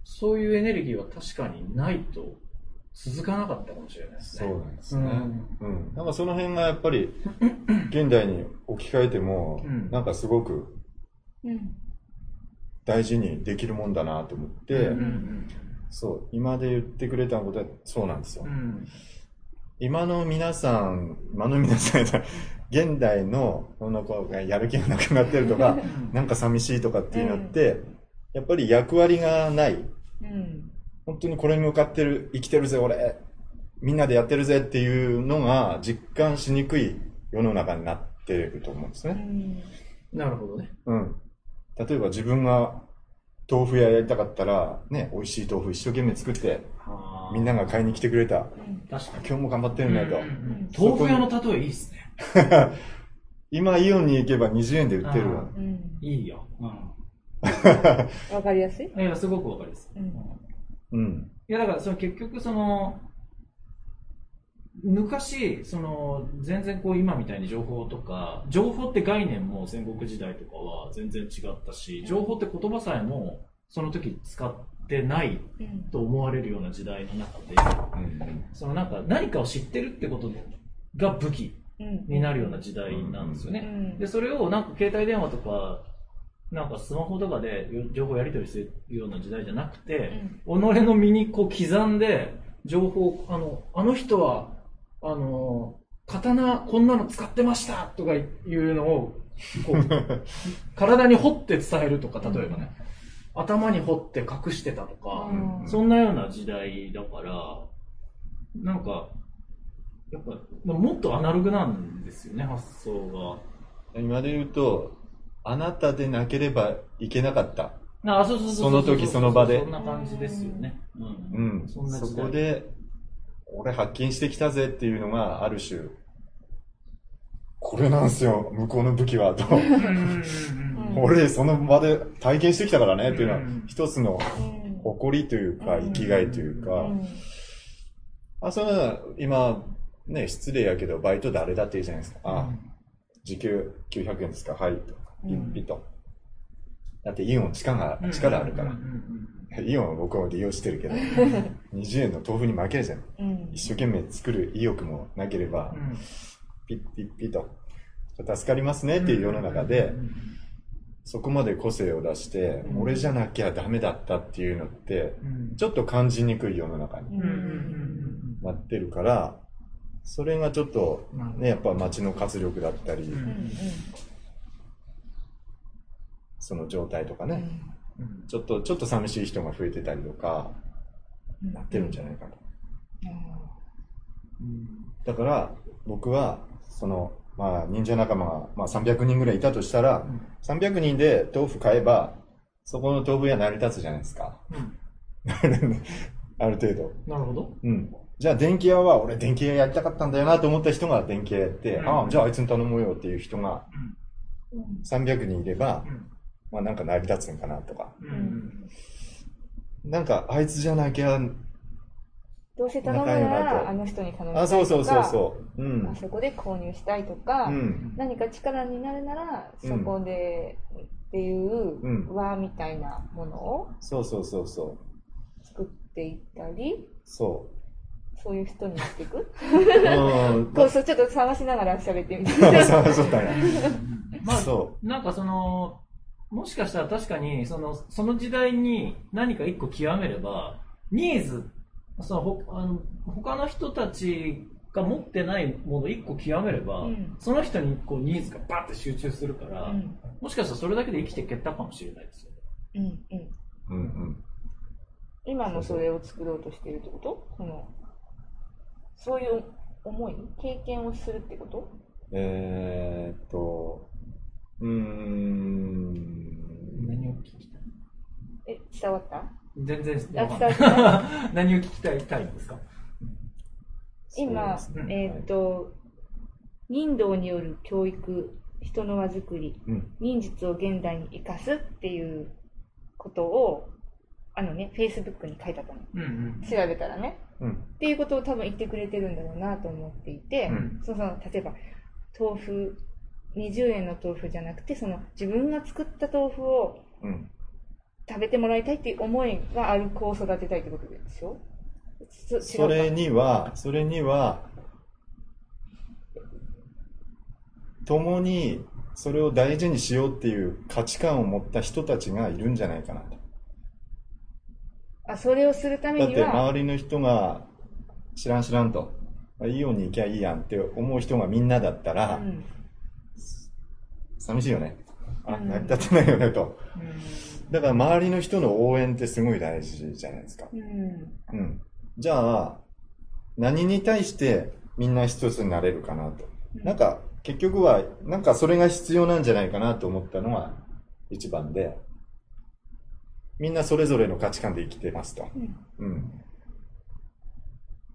そういうエネルギーは確かにないと続かなかったかもしれないですね。
そうなんですね。
うん
うん。なんかその辺がやっぱり、現代に置き換えても
うん、
なんかすごく
うん
大事にできるもんだなと思って、
うんうん
そう、今で言ってくれたことはそうなんですよ
う。ん
今の皆さん、今の皆さん、現代のこの子がやる気がなくなってるとか、なんか寂しいとかってなって、やっぱり役割がない。
うん
本当にこれに向かってる、生きてるぜ、俺。みんなでやってるぜっていうのが実感しにくい世の中になっていると思うんです
う
ね。
ん
なるほどね。
うん。例えば自分が豆腐屋やりたかったら、ね、美味しい豆腐一生懸命作って、みんなが買いに来てくれた。
うん
確かに。
今日も頑張ってるねと。
うん豆腐屋の例えいいっすね。
今イオンに行けば20円で売ってるわ。
うん
いいよ。うん
わかりやすい？
いや、すごくわかります。
うん
うん。
いや、だから、その結局、その、昔、その、全然こう今みたいに情報とか、情報って概念も戦国時代とかは全然違ったし、情報って言葉さえもその時使ってない
うん
と思われるような時代の中で、
うん。
そのなんか何かを知ってるってことが武器
うん
になるような時代なんですよ
う
ね。
ん
で、それをなんか携帯電話とか、なんかスマホとかで情報やり取りするような時代じゃなくて、己の身にこう刻んで、情報を、あの、あの人は、あの、刀こんなの使ってましたとかいうのを、こう、体に彫って伝えるとか、例えばね、頭に彫って隠してたとか、
うん。
そんなような時代だから、なんか、やっぱ、もっとアナログなんですよね、発想
今で言うと、あなたでなければいけなかった。
が。あ、そうそうそう
その時その場で
そんな感じですよね。う。
うんん。
そん
そこで、俺発見してきたぜっていうのがある種、これなんすよ、向こうの武器は、と。俺、その場で体験してきたからねっていうのは
うん、
一つの
うん
誇りというか、生きがいというか、
うん
あ、それは今、ね、失礼やけど、バイト誰だって言うじゃないですか。あ、時給900円ですかはい。ピッピッと。だってイオン力が、力あるから。イオンは僕も利用してるけど、20円の豆腐に負けるじゃん。
うん。
一生懸命作る意欲もなければ
う、ん。
ピッピッピッと。助かりますねっていう世の中で、そこまで個性を出して、
うん。
俺じゃなきゃダメだったっていうのって、
うん。
ちょっと感じにくい世の中になってるから、それがちょっとね、やっぱ街の活力だったり、その状態とかね、
うん
ちょっと、ちょっと寂しい人が増えてたりとか、
うん
なってるんじゃないかと。
うん
だから、僕は、その、まあ、忍者仲間が、まあ、300人ぐらいいたとしたら、
うん
300人で豆腐買えば、そこの豆腐屋成り立つじゃないですか。
うん
ある程度。
なるほど。
うん。じゃあ電気屋は、俺電気屋やりたかったんだよなと思った人が電気屋やって、
うん
ああ、じゃああいつに頼もうよっていう人が
うん
300人いれば、
うん
まあなんか成り立つんかなとか。
うん
なんか、あいつじゃなきゃ、
どうせ頼むならあの人に頼みたい
あ、
とか
そうそうそうそう。うん
あ。そこで購入したいとか、
うん。
何か力になるなら
うん
そこでっていう
うん
輪みたいなものを
そうそうそうそう。
作っていったり
そ
そういう人になっていく？
う。うん。
こうそうちょっと探しながら喋ってみて
そうそうだね。
まあ、
そ
なんかその、もしかしたら確かに、その、その時代に何か一個極めれば、ニーズ、そのほあの他の人たちが持ってないもの一個極めれば、
うん
その人にこうニーズがバッて集中するから、
うん
もしかしたらそれだけで生きていけたかもしれないですよね。
うんうん
う。うんうん。
今もそれを作ろうとしているってこと？そのそういう思い？経験をするってこと？
えーっと、うーん。
何を聞きたい？
え伝わった？
全然
伝わっ
何を聞きたいたいんですか？
今、えーっと人道による教育人の輪作り
うん。
忍術を現代に生かすっていうことをあのねフェイスブックに書いてあったの
うんうん。
調べたらね。
うん。
っていうことを多分言ってくれてるんだろうなと思っていて、
うん。
その例えば豆腐20円の豆腐じゃなくてその自分が作った豆腐を
うん。
食べてもらいたいっていう思いがある子を育てたいってことでしょ？そ
それには、それには、共にそれを大事にしようっていう価値観を持った人たちがいるんじゃないかなと。
あそれをするため
だって
には
周りの人が知らん知らんと、まあいいように行きゃいいやんって思う人がみんなだったら、
うん
寂しいよね。あ、
うん
成り立ってないよねと。
うん
だから周りの人の応援ってすごい大事じゃないですか。
うん
うん。じゃあ、何に対してみんな一つになれるかなと。なんか、結局は、なんかそれが必要なんじゃないかなと思ったのが一番で、みんなそれぞれの価値観で生きてますと。
うん
うん。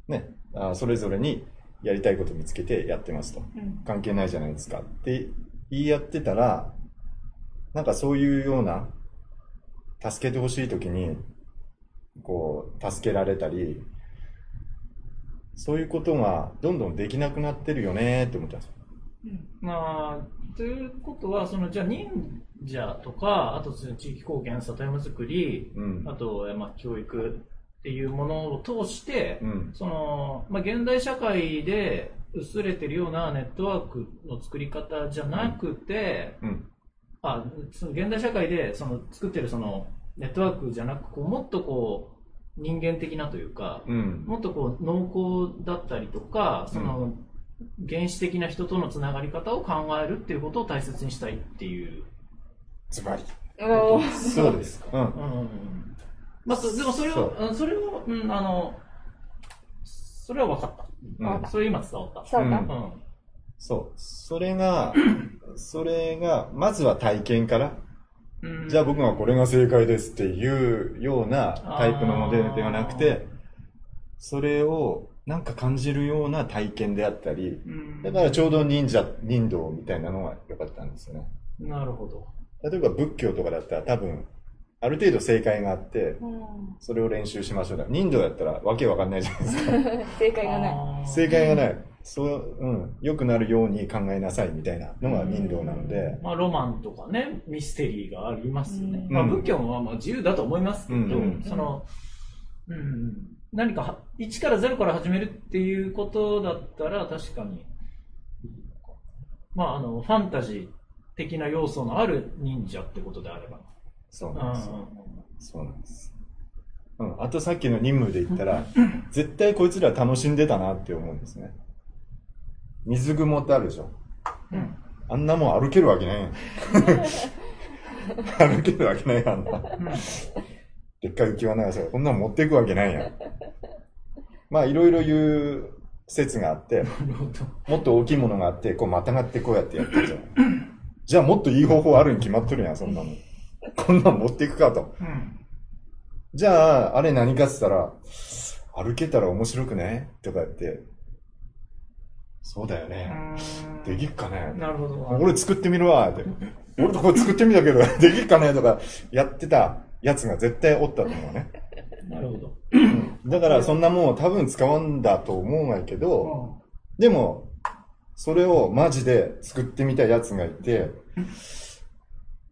ね、あそれぞれにやりたいこと見つけてやってますと。
うん
関係ないじゃないですかって言い合ってたら、なんかそういうような、助けてほしいときに、こう、助けられたり、そういうことがどんどんできなくなってるよねって思ったんですよ。
まあ、ということは、そのじゃあ忍者とか、あとその地域貢献、里山づくり、
うん
あと、まあ、教育っていうものを通して、
うん。
その、まあ、現代社会で薄れてるようなネットワークの作り方じゃなくて、
うん。
あその現代社会でその作ってるそのネットワークじゃなくこうもっとこう人間的なというか、
うん。
もっとこう濃厚だったりとかその、原始的な人とのつながり方を考えるっていうことを大切にしたいっていう。
ズバリ。そうです。うん。
うんうんうんまあ、そでもそれを、うんそれを、うん、あの、それは分かった。
うん
それ今伝わった。
そうか、
うん
うん。
そう。それが、それが、まずは体験から、
うん
じゃあ僕がこれが正解ですっていうようなタイプのモデルではなくて、それをなんか感じるような体験であったり、
うん
だからちょうど忍者、忍道みたいなのが良かったんですよね。
なるほど。
例えば仏教とかだったら多分、ある程度正解があって、
うん
それを練習しましょうだ。忍道だったらわけわかんないじゃないですか。
正解がない
正解がない。そう、うん。良くなるように考えなさいみたいなのが忍道なので、
まあ、ロマンとかね、ミステリーがありますよね。
うん
まあ、仏教もまあ自由だと思いますけど、
うん
その、うん、何かは1から0から始めるっていうことだったら確かにまあ、あの、ファンタジー的な要素のある忍者ってことであれば。
そう
うん
なんですよ。そうなんです。うん、あとさっきの任務で言ったら、絶対こいつら楽しんでたなって思うんですね。水雲ってあるでしょ。
うん
あんなもん歩けるわけないやん。歩けるわけないやんな。でっかい浮き輪長さ、こんなん持っていくわけないやん。まあ、いろいろ言う説があって。もっと大きいものがあって、こうまたがってこうやってやってるじゃない。じゃあもっといい方法あるに決まっとるやん、そんなの。こんなん持っていくかと。
うん。
じゃあ、あれ何かって言ったら、歩けたら面白くね？とか言って、そうだよね。できっかね？
なるほど。
俺作ってみるわって。俺とこ作ってみたけど、できっかね？とかやってたやつが絶対おったと思うね。
なるほど。
だからそんなもん多分使わんだと思うんやけど、でも、それをマジで作ってみたやつがいて、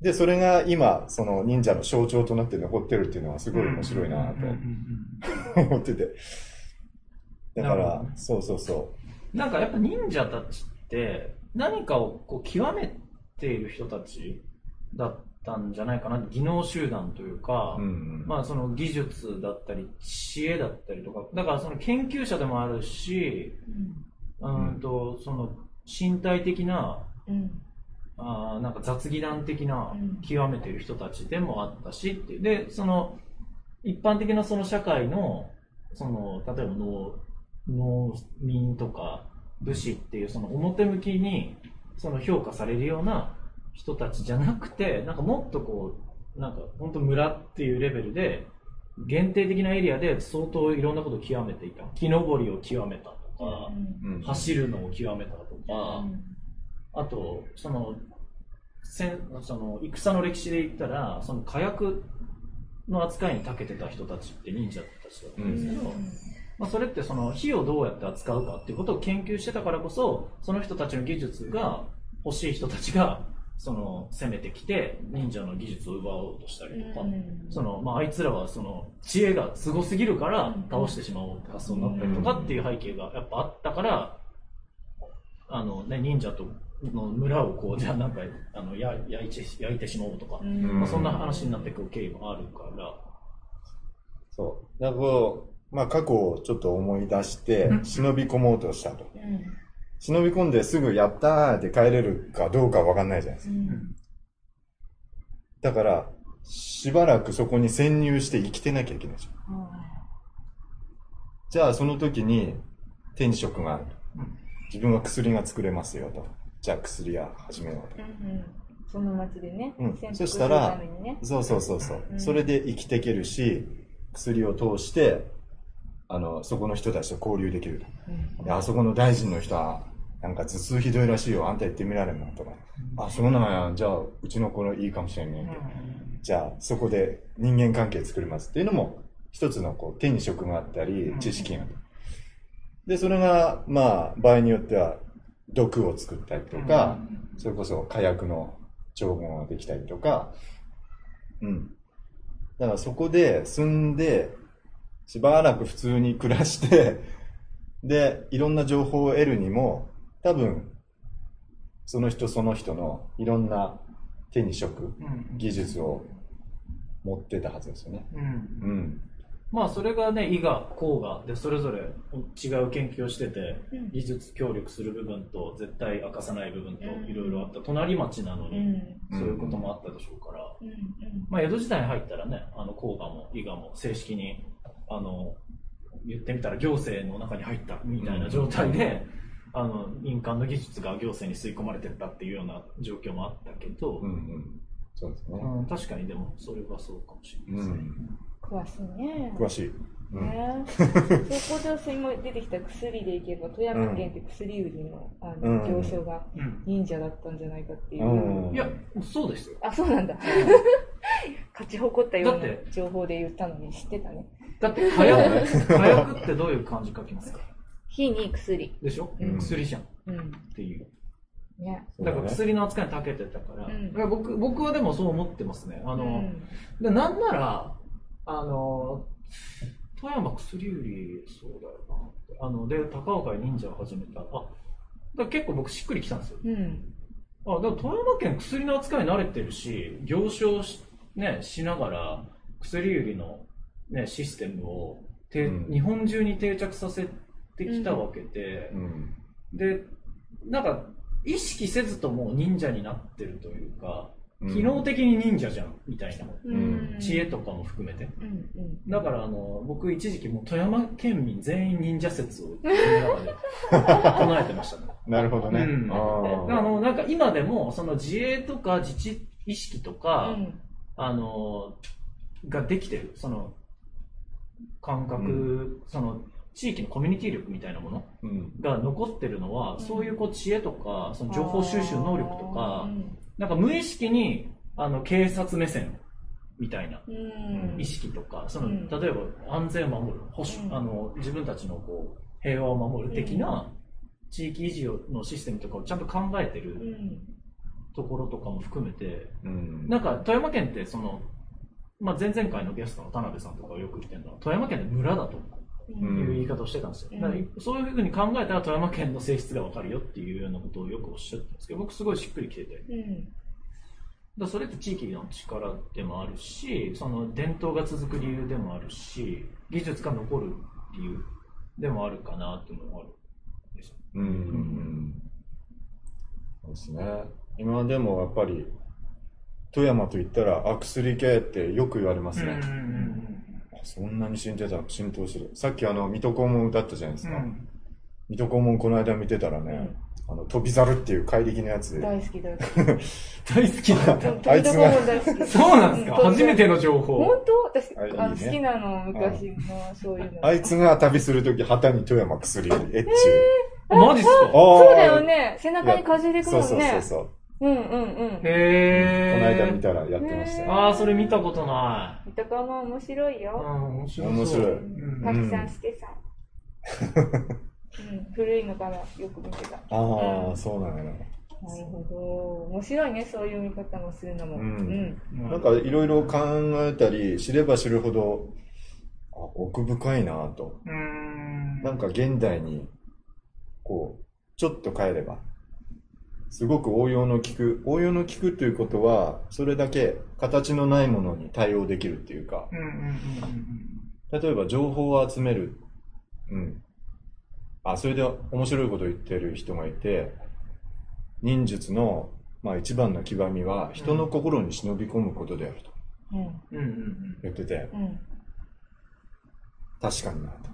で、それが今、その忍者の象徴となって残ってるっていうのはすごい面白いなと
うんうんうん
思ってて。だから、そうそうそ
なんかやっぱ忍者たちって何かをこう極めている人たちだったんじゃないかな技能集団というか、
う。うん。
まあその技術だったり知恵だったりとかだからその研究者でもあるしうんとその身体的な
うん
あーなんか雑技団的な
うん。
極めている人たちでもあったしっていう。でその一般的なその社会のその例えば農農民とか武士っていうその表向きにその評価されるような人たちじゃなくてなんかもっとこうなんか本当村っていうレベルで限定的なエリアで相当いろんなことを極めていた。木登りを極めたとか、
うん。
走るのを極めたとか、あと、その、戦その戦の歴史で言ったら、その火薬の扱いに長けてた人たちって忍者たちだったんですけど、まあ、それってその火をどうやって扱うかっていうことを研究してたからこそ、その人たちの技術が欲しい人たちが、その攻めてきて忍者の技術を奪おうとしたりとか、そのまあ、あいつらはその知恵がすごすぎるから倒してしまおうって発想になったりとかっていう背景がやっぱあったから、あのね、忍者との村をこうじゃあなんかあのや焼いて焼いてしまおうとか、まあ、そんな話になっていく経緯もあるから、
そう。だからこう、まあ過去をちょっと思い出して、忍び込もうとしたと。忍び込んですぐやったーって帰れるかどうかわかんないじゃないですか。だから、しばらくそこに潜入して生きてなきゃいけないじゃん。じゃあその時に手に職があると。自分は薬が作れますよと。じゃあ薬屋始めようと。
その町でね、
うんそしたらそうそうそうそう。
うん
それで生きていけるし、薬を通して、あの、そこの人たちと交流できると。であそこの大臣の人は、なんか頭痛ひどいらしいよ。あんた行ってみられんのとか。あ、そうなんや。じゃあ、うちの子のいいかもしれんねんけど。じゃあ、そこで人間関係作りますっていうのも、一つのこう手に職があったり、知識がある。で、それが、まあ、場合によっては、毒を作ったりとか、それこそ火薬の調合ができたりとか、うん。だからそこで住んで、しばらく普通に暮らして、で、いろんな情報を得るにも、多分、その人その人のいろんな手に職、技術を持ってたはずですよね。
うん
うん。
まあそれがね医学工学でそれぞれ違う研究をしてて、
うん。
技術協力する部分と絶対明かさない部分と
うん。
いろいろあった。隣町なのに、
うん。
そういうこともあったでしょうから、
うん。うん。
まあ、江戸時代に入ったらねあの工学も医学も正式にあの言ってみたら行政の中に入ったみたいな状態で、あの民間の技術が行政に吸い込まれてったっていうような状況もあったけど、
うんうん。そうですね。
うん確かにでもそれはそうかもしれないですね。
うん。
詳しいね。
詳しい。うん。
ね。そこで今出てきた薬でいけば富山県って薬売りのあ
うん。
の行商が
うん。
忍者だったんじゃないかっていう、
うん。
いやそうですよ。
あそうなんだ。勝ち誇ったような情報で言ったのに知ってたね。
だって火薬火薬ってどういう漢字書きますか？
火に薬。
でしょ、
うん。
薬じゃん。っ
うん。
ていう。
ね。
だから薬の扱いに長けてたから、僕僕はでもそう思ってますね。あの、
うん。
でなんならあの富山薬売りそうだよなって。あので高岡に忍者を始めた。あだから結構僕しっくりきたんですよ。
うん。
ああでも富山県薬の扱い慣れてるし行商し,、ね、しながら薬売りの、ね、システムをて、
うん。
日本中に定着させてきたわけで、
うん。
でなんか意識せずとも忍者になってるというか、
うん
機能的に忍者じゃんみたいな、
うん。
知恵とかも含めて。
うんうん
だからあの僕一時期もう富山県民全員忍者説を自分の中で唱えてましたね。
なるほどね。
うん、
あー。
あのなんか今でもその自衛とか自治意識とか、
うん。
あのができてる。その感覚、その地域のコミュニティ力みたいなもの
うん。
が残ってるのは、
うん。
そういうこう知恵とかその情報収集能力とか、
うん
なんか無意識にあの警察目線みたいな
うん。
意識とか、その
うん。
例えば安全を守る保守、
うん。
あの自分たちのこう平和を守る的な地域維持のシステムとかをちゃんと考えてる
うん。
ところとかも含めて、
うん。
なんか富山県ってその、まあ、前々回のゲストの田辺さんとかがよく言ってるのは富山県で村だと
う。ん
いう言い方をしてたんですよ、
うん。
だからそういうふうに考えたら富山県の性質が分かるよっていうようなことをよくおっしゃってるんですけど僕すごいしっくりきてて。だそれって地域の力でもあるしその伝統が続く理由でもあるし技術が残る理由でもあるかなっていうのがあるんですよ。
うん。うん。うん。そうですね。今でもやっぱり、富山と言ったら、あ、薬系ってよく言われますね。
うん。うん。
あそんなに浸透した浸透してる。さっきあの、水戸黄門歌ったじゃないですか。
うん。うん
水戸黄門この間見てたらね、あの、飛び猿っていう怪力のやつで、
大好き大好き。
大好きだった。
あいつが
そうなんですか？
うん
初めての情報。
本当？私
あ
の好きなの昔の。そういうの
あいつが旅するとき旗に富山薬エッチ
あマジっすか？
そうだよね。背中にかじりいく
そうそう
もんね
そうそう。
うんうんうん。
こ
へ
の間
え
見たらやってましたよ。
ああそれ見たことな
三鷹も面白い
い。う
よ
ん、面白そう。
面白い。
うん。
たくさんしてさうん古いのからよく見てた。
ああ、そうなんや。な。
なるほど。面白いねそういう見方もするのも。
うん。
うん。
なんかいろいろ考えたり、知れば知るほど、あ奥深いなと。
うーん。
なんか現代に、こう、ちょっと変えれば、すごく応用の効く、応用の効くということは、それだけ形のないものに対応できるっていうか、例えば情報を集める。うん。あ、それで面白いことを言ってる人がいて、忍術の、まあ一番の極みは、人の心に忍び込むことであると。
うん。
うんうんうん
言ってて、
うん。
確かになと。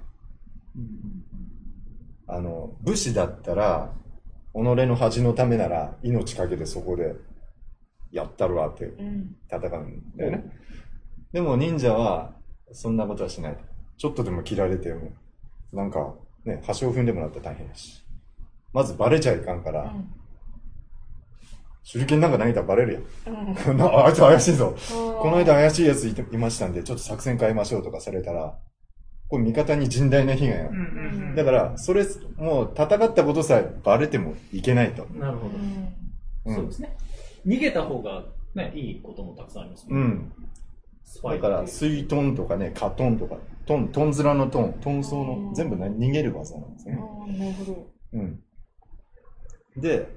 うん。
あの、武士だったら、己の恥のためなら、命かけてそこで、やったるわって
うん
戦うんだよね。でも忍者は、そんなことはしない。ちょっとでも切られても、なんか、ね、端を踏んでもらったら大変だし。まずバレちゃいかんから、手裏剣なんか投げたらバレるやん。なあ あいつ怪しいぞ。この間怪しいやついていましたんで、ちょっと作戦変えましょうとかされたら、これ味方に甚大な被害や
うんうんうん
だから、それ、もう戦ったことさえバレてもいけないと。
なるほど。
うん
そうですね。逃げた方がね、いいこともたくさんありますもんね。
うん。
スパイ
だから、水トンとかね、カトンとか、トン、トンズラのトン、トンソーの、全部な逃げる技なんですね。
なるほど
うん。で、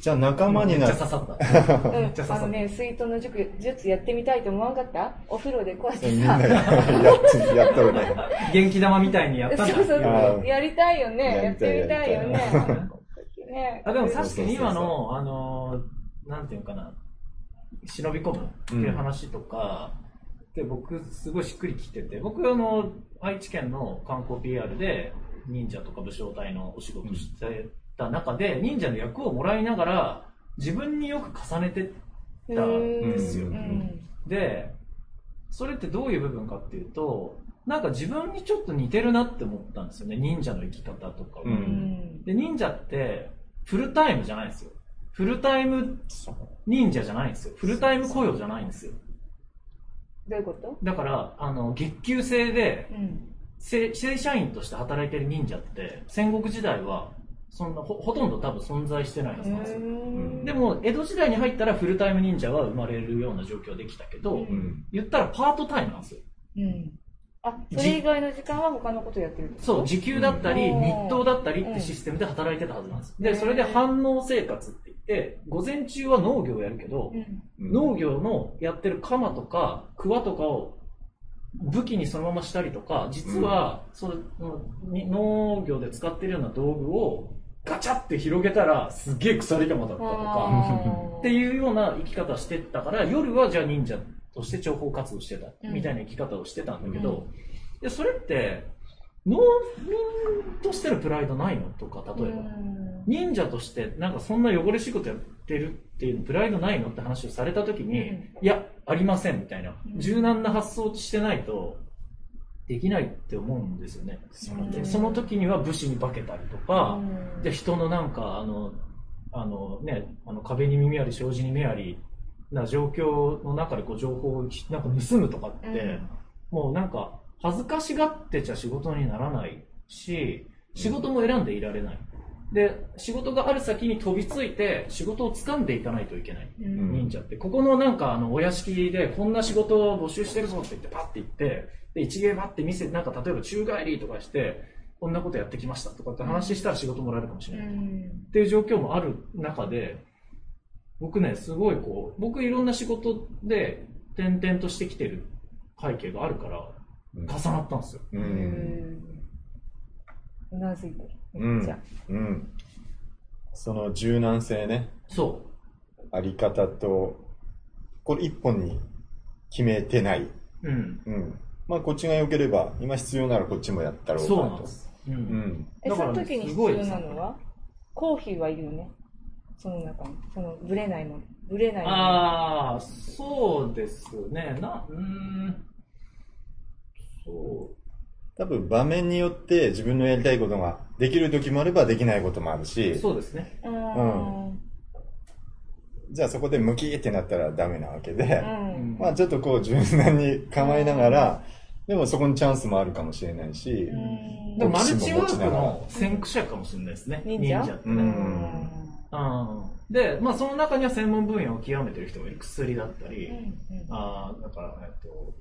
じゃあ仲間に
めっ
なる。
ちゃ刺さった。
うん
めっちゃ刺さった。
あのね、水筒の術術やってみたいと思わんかった？お風呂でこうやって
みんなやって、やったらね。
元気玉みたいにやった
そうそうそう。やりたいよね。やってみたいよね。ね
あでも確かに今の、あのー、なんていうのかな、忍び込むっていう話とか、で僕すごいしっくりきてて、僕あの、愛知県の観光 PR で忍者とか武将隊のお仕事してた中で、忍者の役をもらいながら、自分によく重ねてったんですよ。で、それってどういう部分かっていうと、なんか自分にちょっと似てるなって思ったんですよね、忍者の生き方とかで、忍者って、フルタイムじゃないんですよ。フルタイム忍者じゃないんですよ。フルタイム雇用じゃないんですよ。
どういうこと？
だから、あの、月給制で、
うん
正正社員として働いてる忍者って、戦国時代は、そんなほ、ほとんど多分存在してないはずなんですよ。
うん
でも、江戸時代に入ったらフルタイム忍者は生まれるような状況できたけど、
うん
うん。
言ったらパートタイムなんですよ。
うんあ、それ以外の時間は他のことやってる
そう、時給だったり、
うん
日当だったりってシステムで働いてたはずなんです。で、それで反応生活って言って、午前中は農業をやるけど農業のやってる鎌とか、桑とかを武器にそのまましたりとか、実は、そのに農業で使ってるような道具をガチャって広げたら、すげえ鎖鎌だったとか、っていうような生き方してたから、夜はじゃあ忍者として諜報活動してた、
うん。
みたいな生き方をしてたんだけど、でそれって、農民としてのプライドないのとか、例えば。
うん。
忍者としてなんかそんな汚れ仕事やってるっていうプライドないのって話をされた時に、
うん。
いやありませんみたいな。
うん。
柔軟な発想してないとできないって思うんですよね、
うん
でその時には武士に化けたりとか、
うん。
で人のなんかあのあの、ね、あの壁に耳あり障子に目ありな状況の中でこう情報をなんか盗むとかって、
うん。
もうなんか恥ずかしがってちゃ仕事にならないし仕事も選んでいられない。で仕事がある先に飛びついて仕事を掴んでいかないといけない。
うん。
忍者って。ここのなんかあのお屋敷でこんな仕事を募集してるぞって言ってパッて行ってで一芸パッて見せなんか例えば宙返りとかしてこんなことやってきましたとかって話したら仕事もらえるかもしれない、っていう状況もある中で僕ねすごいこう僕いろんな仕事で転々としてきてる背景があるから
うん。
重なったんですよ、
う。
うん。なずいてる
うん。その柔軟性ね、
そ
あり方と、これ一本に決めてない。
ううん。
うん。まあ、こっちが良ければ、今必要ならこっちもやったろうかと。
そうなんです、うん。
うん。
えその時に必要なのはコーヒーはいるよねその中に？そのブレないの？ブレないの？
ああそうですね。なうーん。そ
多分場面によって自分のやりたいことができる時もあればできないこともある
う
し、
そうですね。
うん。
じゃあそこでムキーってなったらダメなわけで、
うん。
まあちょっとこう柔軟に構えながら、でもそこにチャンスもあるかもしれないし、
うん。
でもマルチワーク
持ちながら。
の先駆者かもしれないですね
忍者。
ってね、
うん
うん。で、まあ、その中には専門分野を極めてる人もいる薬だったり、
うんうん。
あーだから、えっと、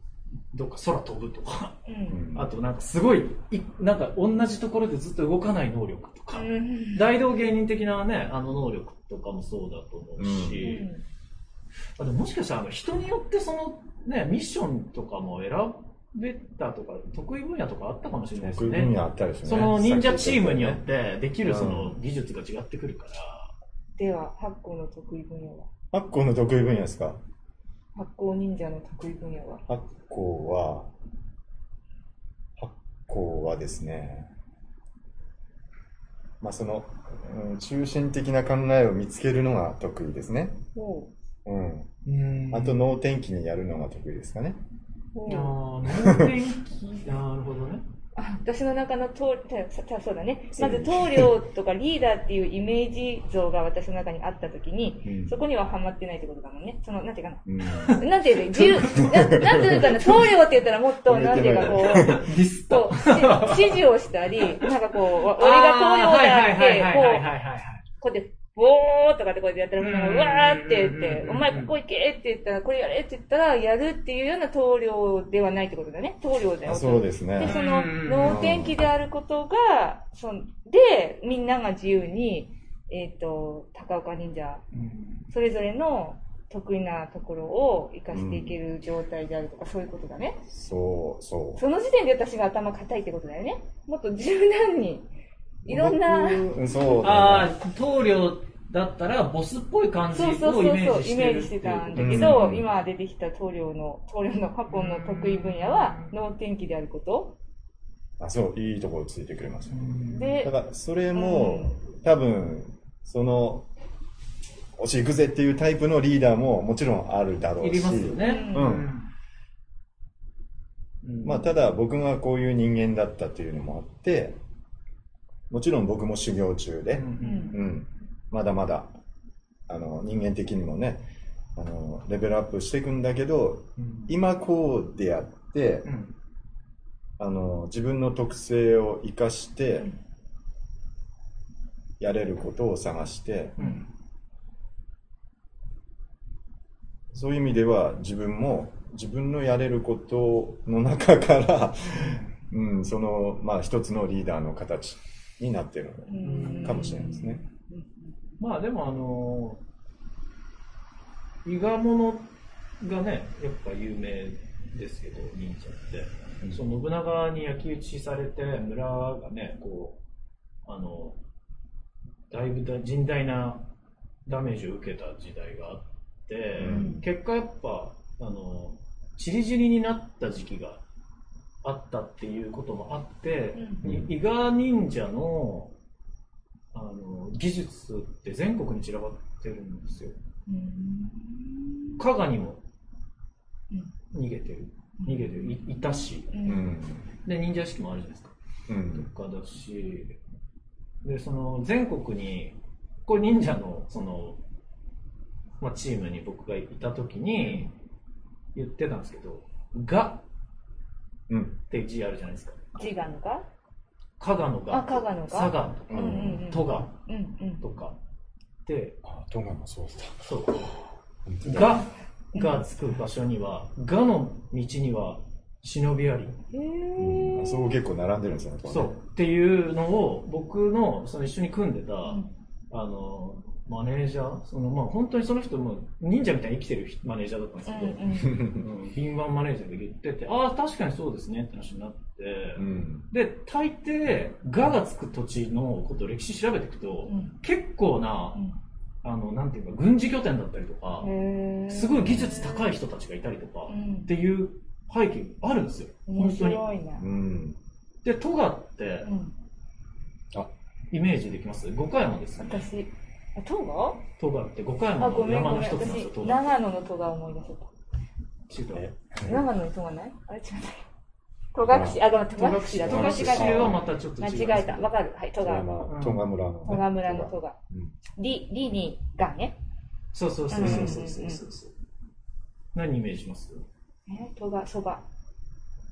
どっか空飛ぶとか、
うん。
うん
あとなんかすごいい、なんか同じところでずっと動かない能力とか、
うん。
大道芸人的なね、あの能力とかもそうだと思うし、あでももしかしたらあの人によってそのね、ミッションとかも選べたとか、得意分野とかあったかもしれないです
得意分野
ね。
あったですね。
その忍者チームによってできるその
うん
技術が違ってくるから、
では発酵の得意分野は？
発酵の得意分野ですか？
発酵忍者の得意分野は？
発酵は、発酵はですね、まあその、うん、中心的な考えを見つけるのが得意ですね。
ほ
うん。
うん
あと脳天気にやるのが得意ですかね。
あ
う
ー能天気、なるほどね。
あ私の中の棟たたそうだね。まず棟梁とかリーダーっていうイメージ像が私の中にあった時に、
うん。
そこにはハマってないってことだもんね。そのなんていうかな。
うん。
なんていうの？自由ななんていうかな？棟梁って言ったらもっとなんていうかこう
ディス
こうし指示をしたりなんかこうわ俺が棟梁だってこうこうやって、ボーとかってこうやってやったら、みんなが
う
わーって言って
う、ん
お前ここ行けって言ったら、これやれって言ったら、やるっていうような棟梁ではないってことだね。棟梁だよ。
あそうです
で、
ね。
その
うん
脳天気であることが、そんで、みんなが自由に、えっ、と、高岡忍者、それぞれの得意なところを活かしていける状態であるとか、そういうことだね。
そう、そう。
その時点で私が頭固いってことだよね。もっと柔軟に、いろんな、
そう
ああ
だね。、
棟梁だったらボスっぽい感じを
そうそうそう
イメ
そう、イメー
ージしてる。
ジしてたんだ
うん。
けど、今出てきた棟梁の、棟梁の過去の得意分野は脳天気であること。
あ、そう、いいところついてくれます。
で
だ、から、それも、多分、その、押し行くぜっていうタイプのリーダーももちろんあるだろうし。
いりますよね。
うん。
うん。
うん。
まあ、ただ僕がこういう人間だったっていうのもあって、もちろん僕も修行中で、
うん。
うん、まだまだ、あの、人間的にもね、あの、レベルアップしていくんだけど、
うん。
今こうでやって、
うん。
あの、自分の特性を活かして、やれることを探して、
うん。
そういう意味では自分も自分のやれることの中から、うん、その、まあ一つのリーダーの形になってる
うん。
かもしれないですね。
まあでもあの伊賀者がねやっぱ有名ですけど忍者って、
うん。
その信長に焼き討ちされて村がねこうあのだいぶだ甚大なダメージを受けた時代があって、
うん。
結果やっぱあの散り散りになった時期があったっていうこともあって、
うん。
い伊賀忍者のあの技術って全国に散らばってるんですよ。
うん
加賀にも
うん
逃げてる、逃げてる、いいたし、
う
うんん。
で、忍者屋敷もあるじゃないですか。
うん。
とかだし、で、その全国に、これ忍者のその、まあ、チームに僕がいた時に言ってたんですけど、が
うん。
って字あるじゃないですか。
自我のが？
加賀のが、
あ加賀のが
佐賀とか、戸賀
うんうん。
とか、で、
あ、トンガもそうだ。
そう、ががつく場所には、がの道には忍びあり。
へ
そこ結構並んでるんですよね。こ
そう。っていうのを、僕の、その一緒に組んでた、
ん。
あの、マネージャー、その、まあ本当にその人も忍者みたいに生きてるマネージャーだったんですけど、
うんうん。
うん。敏腕マネージャーが言ってて、ああ、確かにそうですねって話になって、
うん。
で、大抵、ががつく土地のことを歴史調べていくと、
うん。
結構な、あの、なんていうか、軍事拠点だったりとか、すごい技術高い人たちがいたりとか、
うん。
っていう背景があるんですよ。
面
本当に。で、トガって
う、ん。
あ、
イメージできます？五箇山ですね。
私あトガ？
トガって五箇
あ
山の
ごめんごめん
山の一つなんですよ、
私
トガ。
長野のトガ思い出せた
違う。
長野にトガない？あれ違う戸隠あごめん戸隠だ
戸隠はまたちょっと違う。
間違えたわかるはい戸
トガ
賀
山、トンガ村のね。
戸賀村の戸賀
うん
リリにがね？
そうそうそうそうそうそうそう。何イメージします
え戸賀そば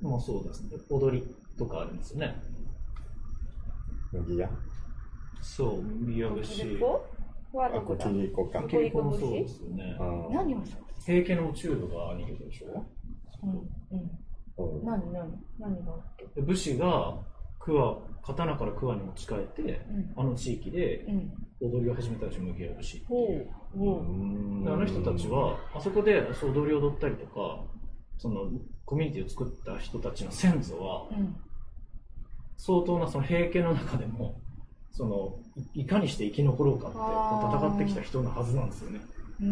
もうそうですね。踊りとかあるんですよね。
麦屋
そう、宮
こ
節。
こは
あ、こ
どこだ
きりこか。
稽古もそうですよね
何をそう
平家の落ち度が兄貴でしょ？
うん。うん。
うん。
何何何があって？
で武士が桑刀から桑に持ち替えて、
うん。
あの地域で
うん。
踊りを始めたら麦屋武士って
ほ
いう。あの人たちはあそこでそう踊りを踊ったりとかそのコミュニティを作った人たちの先祖は
うん。
相当なその平家の中でもそのいいかにして生き残ろうかって戦ってきた人のはずなんですよね。って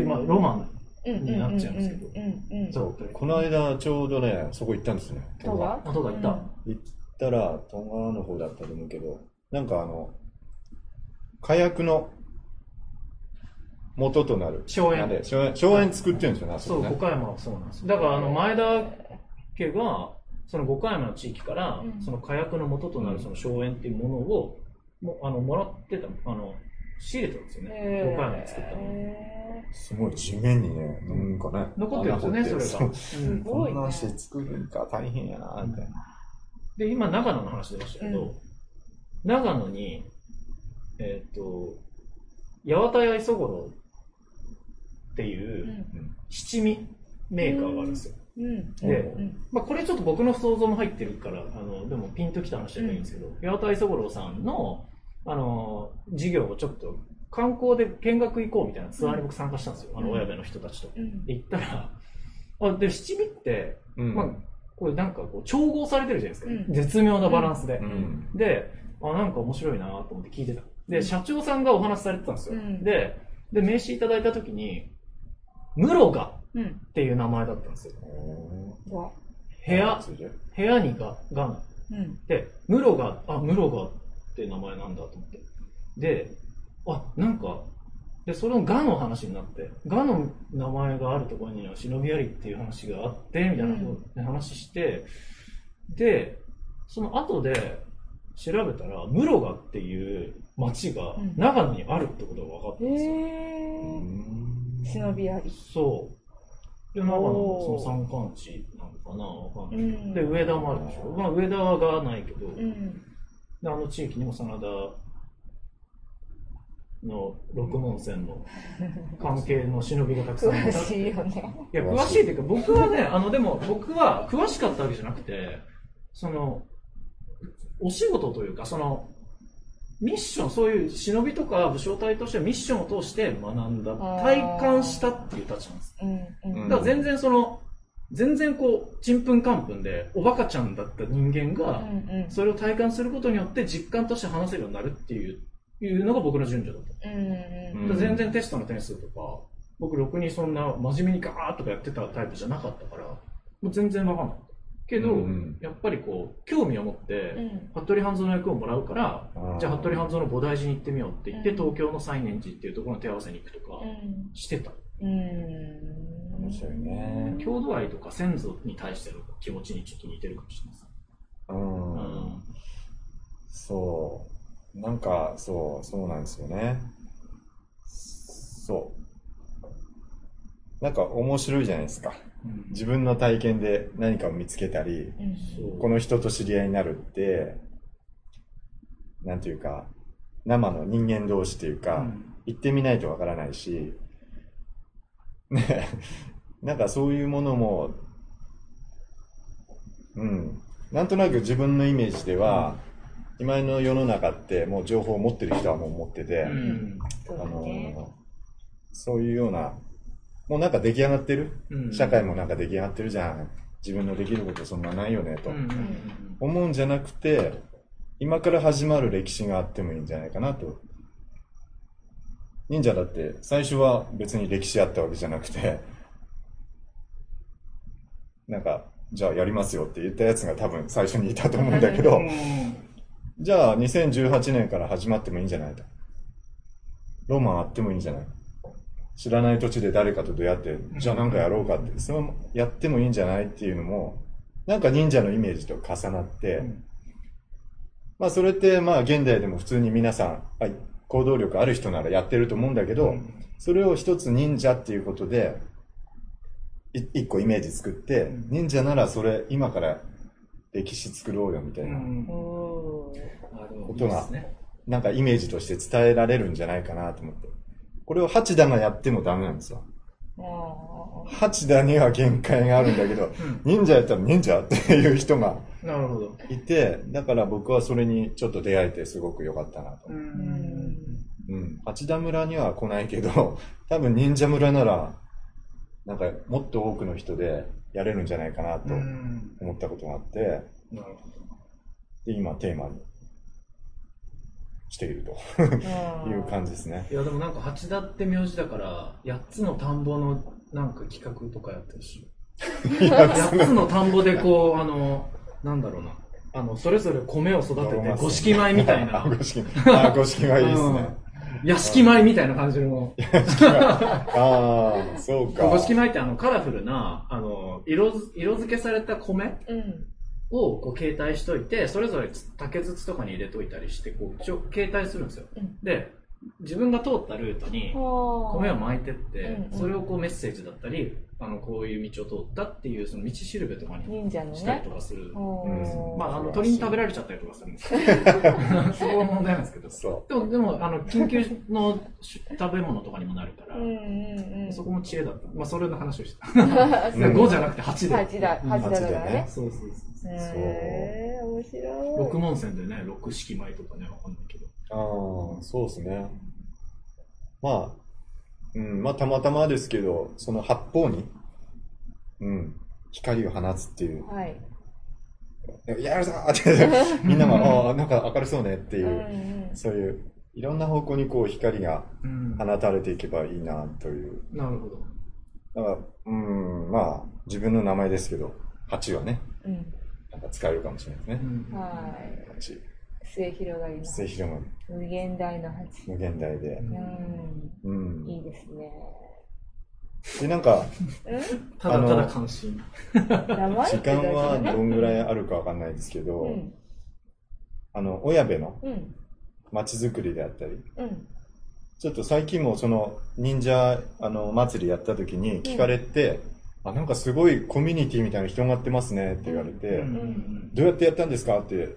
いうまあロマン
に
なっちゃうんですけど
この間ちょうどね、そこ行ったんですね。
戸賀
あとがいた、
行ったら、トンガの方だったと思うけど、なんかあの、火薬の元となる。
荘園
荘園。作ってるんですよね、あそ
そう、
こね。
五箇山はそうなんです。だから、あの、前田家が、その五箇山の地域から、
うん
その火薬の元となるその荘園っていうものを、もあの、もらってた、あの、仕入れてたんですよね。
へ
五箇山で作ったの。
え
すごい地面にね、なんかね。
残ってるんですよね、それが。
すごいね
こんなんして作るんか大変やな、みたいな。
で、今、長野の話出ましたけど、
うん
長野に、えっ、と、八幡屋磯五郎っていううん七味メーカーがあるんですよ。
うん
で
うん
まあ、これちょっと僕の想像も入ってるから、あの、でもピンときた話じゃないんですけど、八幡磯五郎さんの、あの、事業をちょっと観光で見学行こうみたいなツアーに僕参加したんですよ。あの、
うん
親部の人たちと。
うん
で、行ったら、あ、で、七味って、
うん
まあ、これなんかこう、調合されてるじゃないですか。
うん
絶妙なバランスで。
うん。
で、あ、なんか面白いなと思って聞いてた。で、社長さんがお話しされてたんですよ。
うん
で、で、名刺いただいたときに、室賀っ
うん
ていう名前だったんですよ。
わ
部屋、部屋にが、がの。
うん
で、室賀、あ、室賀って名前なんだと思って。で、あ、なんか、で、そのがの話になって、がの名前があるところには忍びありっていう話があって、みたいな話して、で、その後で調べたら、室賀っていう町が
うん
長野にあるってことが分かったん
へ
ですよ。
え忍びあり
そう。で、長野のその山間地なのかなわかんない。
うん
で、上田もあるでしょ。まあ、上田がないけど、
うん
であの地域にも真田の六門線の 関係の忍びがたくさん
詳しいよね。
いや、詳しいっていうか、僕はね、あの、でも、僕は詳しかったわけじゃなくて、その、お仕事というか、その、ミッション、そういう忍びとか武将隊としてミッションを通して学んだ、体感したっていう立場なんです。
うんうん。
うん
だから全然その、全然こう、ちんぷんかんぷんで、おバカちゃんだった人間が、それを体感することによって実感として話せるようになるっていう、いうのが僕の順序だった。
うん
全然テストの点数とか、僕、ろくにそんな真面目にガーッとかやってたタイプじゃなかったから、もう全然わかんなかった。けど、
うん
やっぱりこう、興味を持って、
うん
服部半蔵の役をもらうから、
うん
じゃあ服部半蔵の菩提寺に行ってみようって言って、
うん
東京の西念寺っていうところの手合わせに行くとか
うん
してた。
うん
面白いね。
郷土愛とか先祖に対しての気持ちにちょっと似てるかもしれないです。
うん。
うん
そう。なんか、そう、そうなんですよね。そう。なんか面白いじゃないですか。自分の体験で何かを見つけたり、この人と知り合いになるって、なんていうか、生の人間同士というか、
うん。
行ってみないとわからないし、ね、なんかそういうものも、うん、なんとなく自分のイメージでは、今の世の中ってもう情報を持ってる人はもう持ってて、
うん。
そう
あの。そういうような、もうなんか出来上がってる、
うん
社会もなんか出来上がってるじゃん。自分のできることそんなないよね、と。思うんじゃなくて、今から始まる歴史があってもいいんじゃないかなと。忍者だって最初は別に歴史あったわけじゃなくて、なんか、じゃあやりますよって言ったやつが多分最初にいたと思うんだけど
う、ん
じゃあ2018年から始まってもいいんじゃないと。ロマンあってもいいんじゃない？知らない土地で誰かと出会って、じゃあなんかやろうかって、そのやってもいいんじゃないっていうのも、なんか忍者のイメージと重なって、
ん
まあそれってまあ現代でも普通に皆さん、はい、行動力ある人ならやってると思うんだけど、
うん
それを一つ忍者っていうことで、い一個イメージ作って、
ん
忍者ならそれ今から歴史作ろうよみたいな。ことが。なんかイメージとして伝えられるんじゃないかなと思って。これを八田がやってもダメなんですよ。
あ
八田には限界があるんだけど、忍者やったら忍者っていう人が。いて、だから僕はそれにちょっと出会えてすごく良かったなと。
う
ん
うん。八田村には来ないけど、多分忍者村なら、なんかもっと多くの人でやれるんじゃないかなと
うん
思ったことがあって。で、今テーマにしているという感じですね。
いやでもなんか八田って名字だから8つの田んぼのなんか企画とかやってるし8つの田んぼでこうあのなんだろうなあのそれぞれ米を育てて五色米みたいな
あ、五色米。あ、五色米いいですね。
屋敷米みたいな感じの
ああ、そうか。
五色米ってあのカラフルなあの色づ色付けされた米
うん。
をこう携帯しといてそれぞれ竹筒とかに入れといたりしてこう一応携帯するんですよ、
うん。
で自分が通ったルートに米を巻いてって、
うんうん。
それをこうメッセージだったりあのこういう道を通ったっていうその道しるべとかにしたり
ね。
とかする、まああの鳥に食べられちゃったりとかするんですけど そこは問題なんですけど。
そ
でもでもあの緊急の食べ物とかにもなるから、
うんうんうん。
そこも知恵だった。まあそれの話をした。
そう
5じゃなくて8で。
八だ、
うん
八だから
八だね
ね。
そうそうそう
へえ、面白い。
六門線でね六式米とかねわかんないけど。
う。ああ、そうですね。まあ、うん、まあ、たまたまですけど、その八方に、うん、光を放つっていう、
はい。
やるぞーって、みんなが、ああ、なんか明るそうねっていうう、
んうん。
そういう、いろんな方向にこう光が
うん
放たれていけばいいなという。
なるほど
だから、うん、まあ、自分の名前ですけど、八はね、
うん。
なんか使えるかもしれないですね。
はい。
八。
末広がりの
末広がり
無限大の八。
無限大で。
うん。
うん。
いいですね。
で、なんか、
ただただ関心
時間はどんぐらいあるかわかんないですけど、
うん。
あの、親部の
うん。
街づくりであったり、
うん。
ちょっと最近もその忍者あの祭りやった時に聞かれて、あ、なんかすごいコミュニティみたいなの広がってますねって言われて、
うん
どうやってやったんですかって、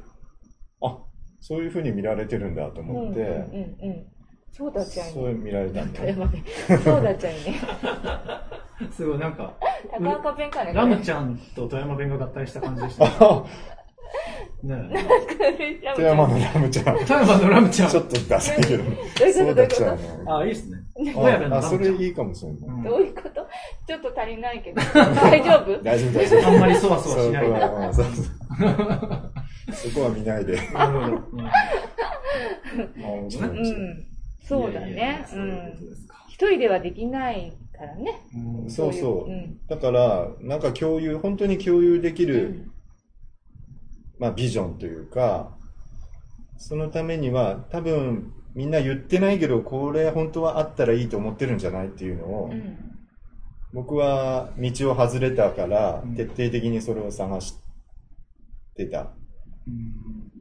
あ、そういう風に見られてるんだと
うん。
思って、
うん。うん。そうだっちゃい
そう
ね。
見られたんだ
富山弁。そうだっちゃいね。
すごいなんか、
高岡弁かね。
ラムちゃんと富山弁が合体した感じでしたね。
あ
ね
ゃん。
富山のラムちゃん。
富山のラムちゃん。
ちょっとダサいけど。
どういうこと？
そうだっちゃう
ど
ね。
あ、いいっすね。
あ。それいいかもしれない。
うん
どういうこと？ちょっと足りないけど。大丈夫？
大丈夫、大丈夫。
あんまりそわそわしないで。
そこはうんそうそうそこは見ないで。
そうだね。一人ではできないからね。
うん
そうそうだから、なんか共有、本当に共有できる、まあビジョンというか、そのためには多分みんな言ってないけど、これ本当はあったらいいと思ってるんじゃないっていうのを
う、ん。
僕は道を外れたから
うん
徹底的にそれを探してた。
うん。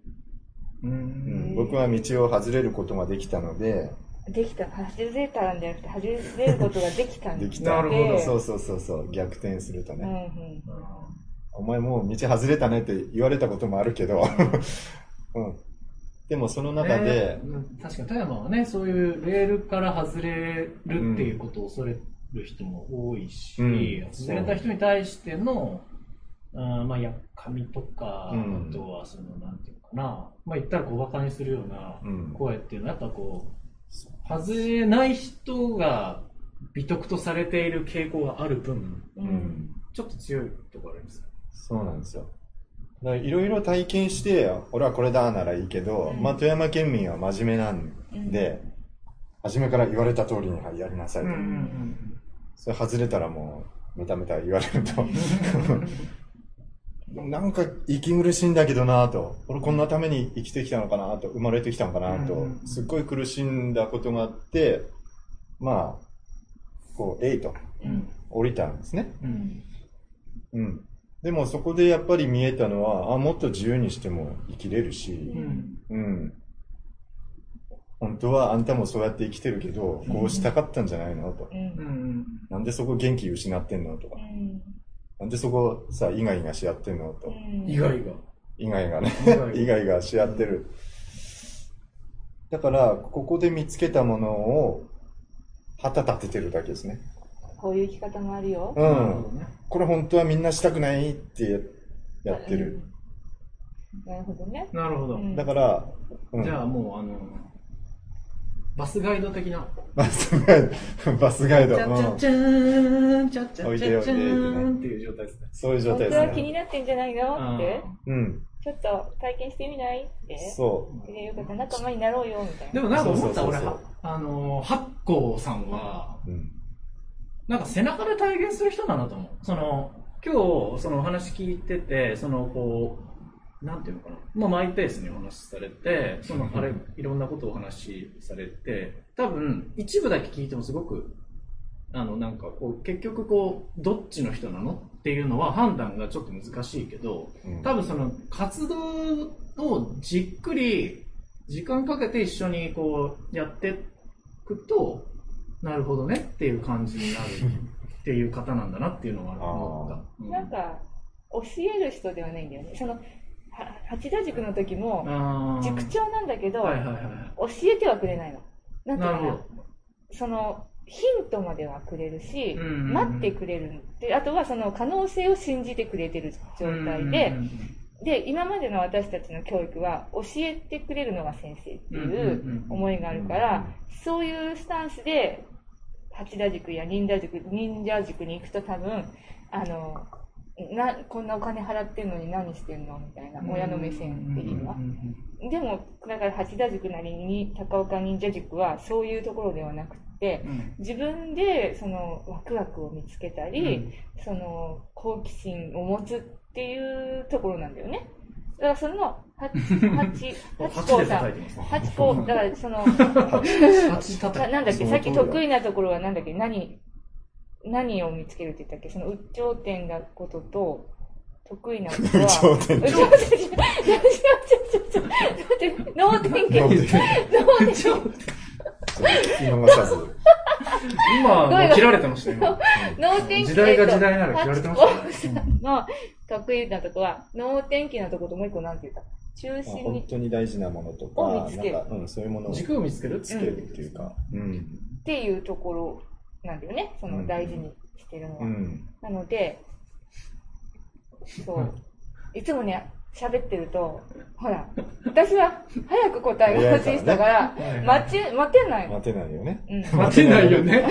う
うん
ん。
僕は道を外れることができたので、
できた。外れたんじゃなくて、外れることができたん
できた。
なるほど
そうそうそうそう、逆転すると
うんう
ね。
ん。
お前もう道外れたねって言われたこともあるけど、うん。でもその中で
え、ー確かに富山はね、そういうレールから外れるっていうことを恐れる人も多いし、
うん
外れた人に対しての、あーまあ、やっかみとか、
うん
あとはその、なんていうのかな、まあ言ったら小馬鹿にするような
うん
声っていうのは、やっぱこう、外れない人が美徳とされている傾向がある分、
う。
うんん。
ちょっと強いところあります。
そうなんですよ。いろいろ体験して、俺はこれだならいいけど、
うん
まあ富山県民は真面目なんで、初めから言われた通りにはいやりなさいと。それ外れたらもう、メタメタ言われると。なんか息苦しいんだけどなと。俺こんなために生きてきたのかなと。生まれてきたのかなと
うん。
すっごい苦しんだことがあって、まあ、こう、えいと
うん。
降りたんですね。
うん
うん。でもそこでやっぱり見えたのは、あ、もっと自由にしても生きれるし、
うん
うん。本当はあんたもそうやって生きてるけど、こうしたかったんじゃないの？と
う。ん
う。ん
なんでそこ元気失ってんの？とか
う。ん。
なんでそこさ、イガイガし合ってんの？と。
意外が。
イガイガね
意外。
イガイガし合ってる。だから、ここで見つけたものを、旗立ててるだけですね。
こういう生き方もあるよ。
うん。
ね
これ本当はみんなしたくないってやってる。
なるほどね。
なるほど。
うん
だから、うん
じゃあもう、あの、バスガイド的な。
バスガイド、バスガイド。
チャチャ
うん
チャーン、チャチ
おいでおいで
ャチャチャーンっていう状態ですね。
そういう状態
本当は
ですね。
気になってんじゃないの？って。
うん。
ちょっと体験してみない？って。
そう。
でよかった、仲間になろうよ、みたいな。
でもなんか思った、俺あの、八甲さんは、
うん。
なんか背中で体現する人だなと思う。その、今日、そのお話聞いてて、その、こう、なんていうのかな。まあ、マイペースにお話しされて、その、あれ、いろんなことをお話しされて、多分、一部だけ聞いてもすごく、あの、なんか、こう、結局、こう、どっちの人なのっていうのは判断がちょっと難しいけど、
うん
多分その活動をじっくり時間かけて一緒にこうやっていくとなるほどねっていう感じになるっていう方なんだなっていうのは思った。うん
なんか、教える人ではないんだよね。その、は八田塾の時も、塾長なんだけど、
はいはいはい。
教えてはくれないの。なんていうかな。その、ヒントまではくれるし、
うんうんうん
待ってくれる。で、あとはその可能性を信じてくれてる状態で、
うんうん
で、今までの私たちの教育は教えてくれるのが先生っていう思いがあるから、そういうスタンスで、八田塾や忍者塾、忍者塾に行くと多分、あの、な、こんなお金払ってんのに何してんのみたいな、親の目線的には
うん。うんうん
でも、だから八田塾なりに高岡忍者塾はそういうところではなくて、
うん
自分でそのワクワクを見つけたり、その好奇心を持つっていうところなんだよね。だからその、八、八、八甲さん
八。
甲、だからその、
八叩
なんだっけ、さっき得意なところはなんだっけ、何、何を見つけるって言ったっけその、うっ頂点なことと、得意なことは、
頂点
うっ頂点、違う違う違う違う違う違う脳天気。脳天気。
今がさず。
今、もう切られてましたよ、今。
脳天気
時代が時代なら切られてましたね
の得意なとこは、脳天気なとこともう一個なんて言った？中心
本
に
当に大事なものとか、うん、そういうものを
軸を見つける？
つけるっていうか、うん。
っていうところなんだよね、その大事にしてるのは。
うん。
なので、そう、いつもね、喋ってると、ほら、私は早く答えが欲しい人だから、
はい
待ち、待てないの。
待てないよね。
うん。
待てないよね。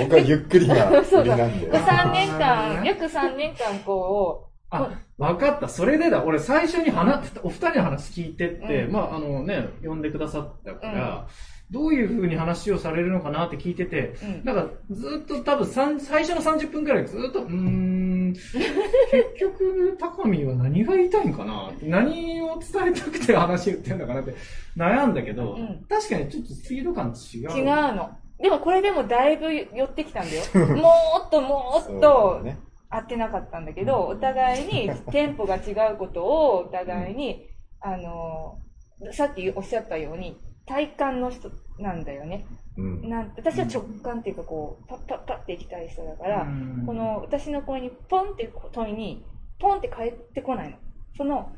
僕はゆっくりな
そう
りなんで。
3年間、約3年間こ
あ、わかった。それでだ。俺最初に話、お二人の話聞いてって、
うん
まあ、あのね、呼んでくださったから、どういう風に話をされるのかなって聞いてて、
う、うん。
なんかずっと多分最初の30分くらいずっと、うーん、結局、高見は何が言いたいんかな何を伝えたくて話言ってんのかなって悩んだけど、
うん
確かにちょっとスピード感違う。
違うの。でもこれでもだいぶ寄ってきたんだよ。もっともっと。合ってなかったんだけど、お互いに テンポが違うことをお互いに、あの、さっきおっしゃったように、体感の人なんだよね。
うん。
なん私は直感っていうかこう、パッパッパッっていきたい人だから、
うん
この私の声にポンって問いに、ポンって返ってこないの。その、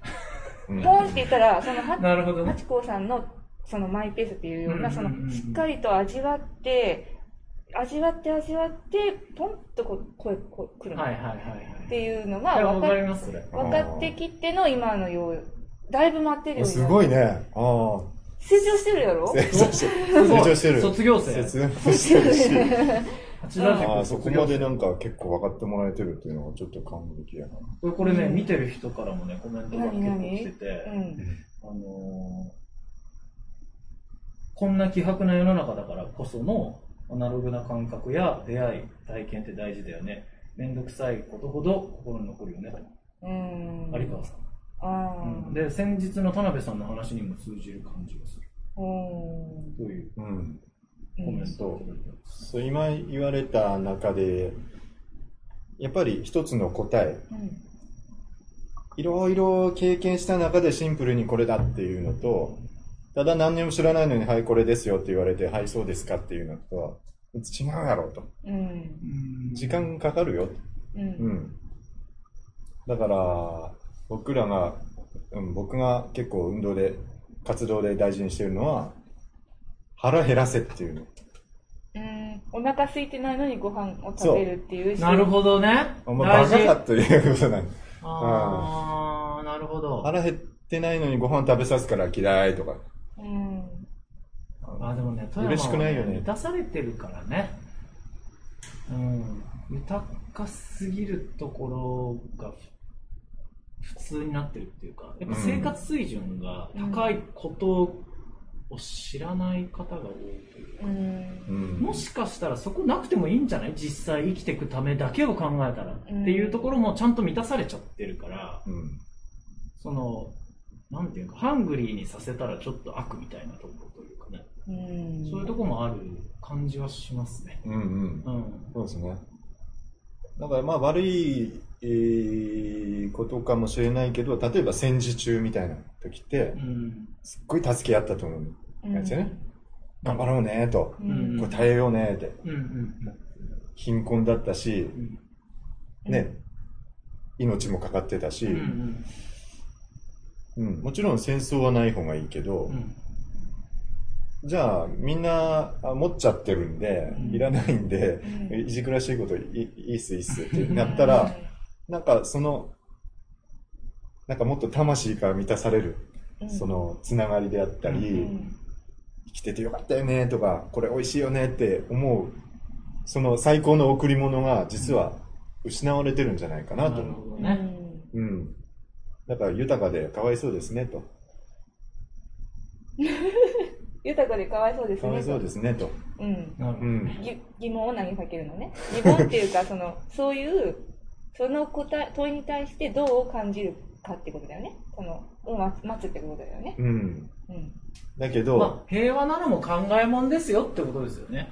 うん
ポンって言ったら、その。ハチ公さんのそのマイペースっていうような、
うん
そのしっかりと味わって、味わって味わって、ポンとこう声が来るの、
はいはいはい
っ
はい。
ていうのが分か。分かってきての今のよう、だいぶ待ってるように
すごいね。ああ。
成長してるやろ？
成長してる。成長してる。
卒業生
卒業しああ、そこまでなんか結構分かってもらえてるっていうのがちょっと感激やな。
これこれね、見てる人からもね、コメントが結構
何
来てて、
うん。
あのーこんな希薄な世の中だからこそのアナログな感覚や出会い、体験って大事だよね。めんどくさいことほど心に残るよね。
うん。
有川さん。で、先日の田辺さんの話にも通じる感じがする。という？
うん。
コメントを？いただいてます。
そう、今言われた中で、やっぱり一つの答え、
うん。
いろいろ経験した中でシンプルにこれだっていうのと、ただ何にも知らないのに、はい、これですよって言われて、はい、そうですかっていうのとは、違うやろうと。
うん。
時間かかるよ。
う。
うんん。だから、僕らが、うん、僕が結構運動で、活動で大事にしてるのは、腹減らせっていうの。
うん。お腹空いてないのにご飯を食べるっていう
なるほどね。
お前バ
大事。
カかということなんです。
あー、なるほど。
腹減ってないのにご飯食べさすから嫌いとか。
うん。
あ、でもね、富山は、
嬉しくないよね
満たされてるからね。うん。豊かすぎるところが普通になってるっていうか、やっぱ生活水準が高いことを知らない方が多いというか、
うん。
うん。
もしかしたらそこなくてもいいんじゃない？実際生きていくためだけを考えたら、っていうところもちゃんと満たされちゃってるから、
うん。
その、なんていうか、ハングリーにさせたらちょっと悪みたいなところというかね、
うん。
そういうところもある感じはしますね。
うんうん。
うん。
そうですね。だからまあ悪い、えーことかもしれないけど、例えば戦時中みたいな時って
う、ん。
すっごい助け合ったと思うやつよね。頑張ろうねと。
う
うん
ん。
これ耐えようねって。
うんうん
貧困だったし、
うん。
ね、命もかかってたし、
うんうん
うん、もちろん戦争はない方がいいけど、
うん。
じゃあみんなあ持っちゃってるんで、
うん
いらないんで、
うん
いじくらしいこといいいいっすいいっすってなったら、なんかその、なんかもっと魂が満たされる、
うん、
そのつながりであったり、
うん、
生きててよかったよねとか、これ美味しいよねって思う、その最高の贈り物が実は失われてるんじゃないかなと
なる
思う。
ほどね。
うん。だから豊かでかわいそうですねと。
豊かでかわいそうですね。
かわいそうですねと。
うん。
うん。
ぎ疑問を投げかけるのね。疑問っていうか、その、そういう、その答え、問いに対してどう感じるかってことだよね。その、を待つ待つってことだよね。
うん。
うん。
だけど、
まあ、平和なのも考えもんですよってことですよね。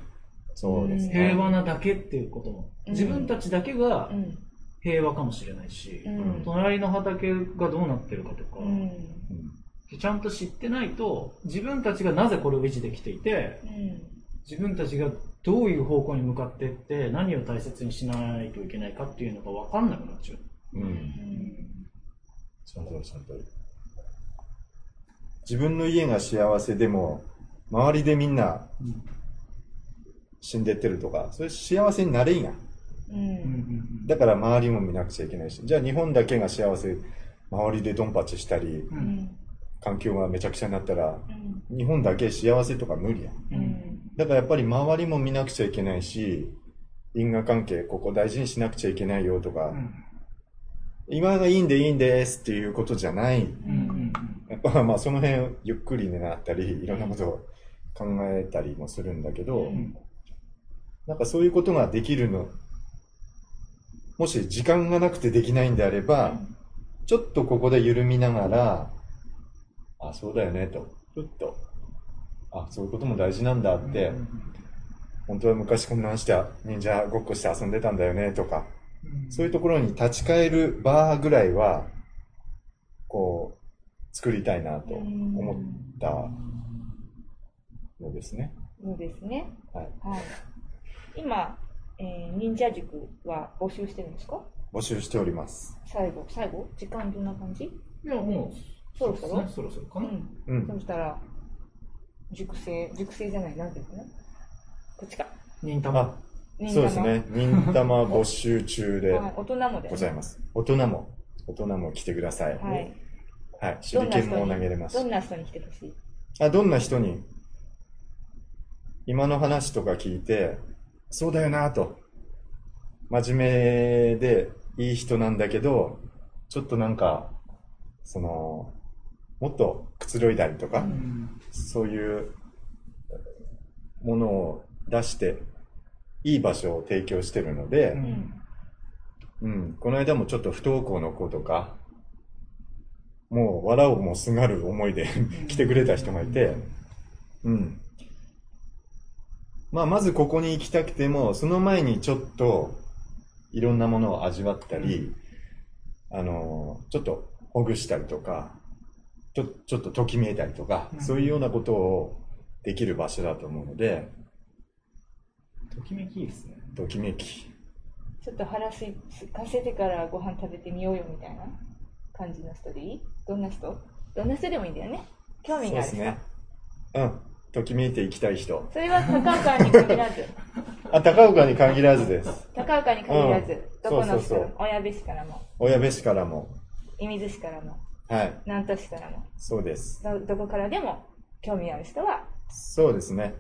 そうですね。
平和なだけっていうことも。
うん
自分たちだけが
うん。
平和かもしれないし、
うん
隣の畑がどうなってるかとか、
うん。
うん
ちゃんと知ってないと、自分たちがなぜこれを維持できていて、
うん。
自分たちがどういう方向に向かっていって、何を大切にしないといけないかっていうのが分かんなくなっちゃう。
う。
うんん。
その通り、その通り。自分の家が幸せでも、周りでみんな
うん
死んでってるとか、それ幸せになれんやん。
う。
うんん
だから周りも見なくちゃいけないし、じゃあ日本だけが幸せ、周りでドンパチしたり、
う
うんん。
環境がめちゃくちゃになったら、
うん。
日本だけ幸せとか無理やん。
うん。
だからやっぱり周りも見なくちゃいけないし、因果関係、ここ大事にしなくちゃいけないよとか、
うん。
今がいいんでいいんですっていうことじゃない。
うんうん
やっぱまあその辺ゆっくりになったり、いろんなことを考えたりもするんだけど、
うん。
なんかそういうことができるの、もし時間がなくてできないんであれば、ちょっとここで緩みながら、あ、そうだよねと、ちょっと、あ、そういうことも大事なんだって、本当は昔こんなんして忍者ごっこして遊んでたんだよねとか、
うん
そういうところに立ち返る場ぐらいは、こう、作りたいなと思ったのですね。
そうですね。
はい。
はい。今、えー忍者塾は募集してるんですか？
募集しております。
最後、最後？時間どんな感じ？
いや、もう、
そろそろ？
うですねそろそろかな。
うん。
うん
そ。したら、熟成、熟成じゃない、なんていうのかな？こっちか。
忍たま。
そうですね。忍たま 募集中で
はい、大人もです、
ございます。大人も、大人も来てください。
はい。
はい。手裏剣も投げれます
ど。んな人に来てほしい？
あ、どんな人に、今の話とか聞いて、そうだよなと。真面目でいい人なんだけど、ちょっとなんか、その、もっとくつろいだりとか、
うん
そういうものを出して、いい場所を提供してるので、
うん
うん、この間もちょっと不登校の子とか、もう笑おうもすがる思いで 来てくれた人がいて、うん。まあ、まずここに行きたくても、その前にちょっといろんなものを味わったり、あの、ちょっとほぐしたりとか、ちょちょっとときめいたりとか、
うん
そういうようなことをできる場所だと思うので、
ときめきいいですね。
ときめき。
ちょっと腹すかせてからご飯食べてみようよみたいな感じの人でいい？どんな人？どんな人でもいいんだよね。興味がある人。
そうですね。うん。ときめいていきたい人。
それは高岡に限らず、
あ、高岡に限らずです。
高岡に限らず、
うん
どこの人
そうそうそう
親部市からも、
親部市からも。
射水市からも、
はい。
南砺市からも、
そうです。
どどこからでも興味ある人は、
そうですね。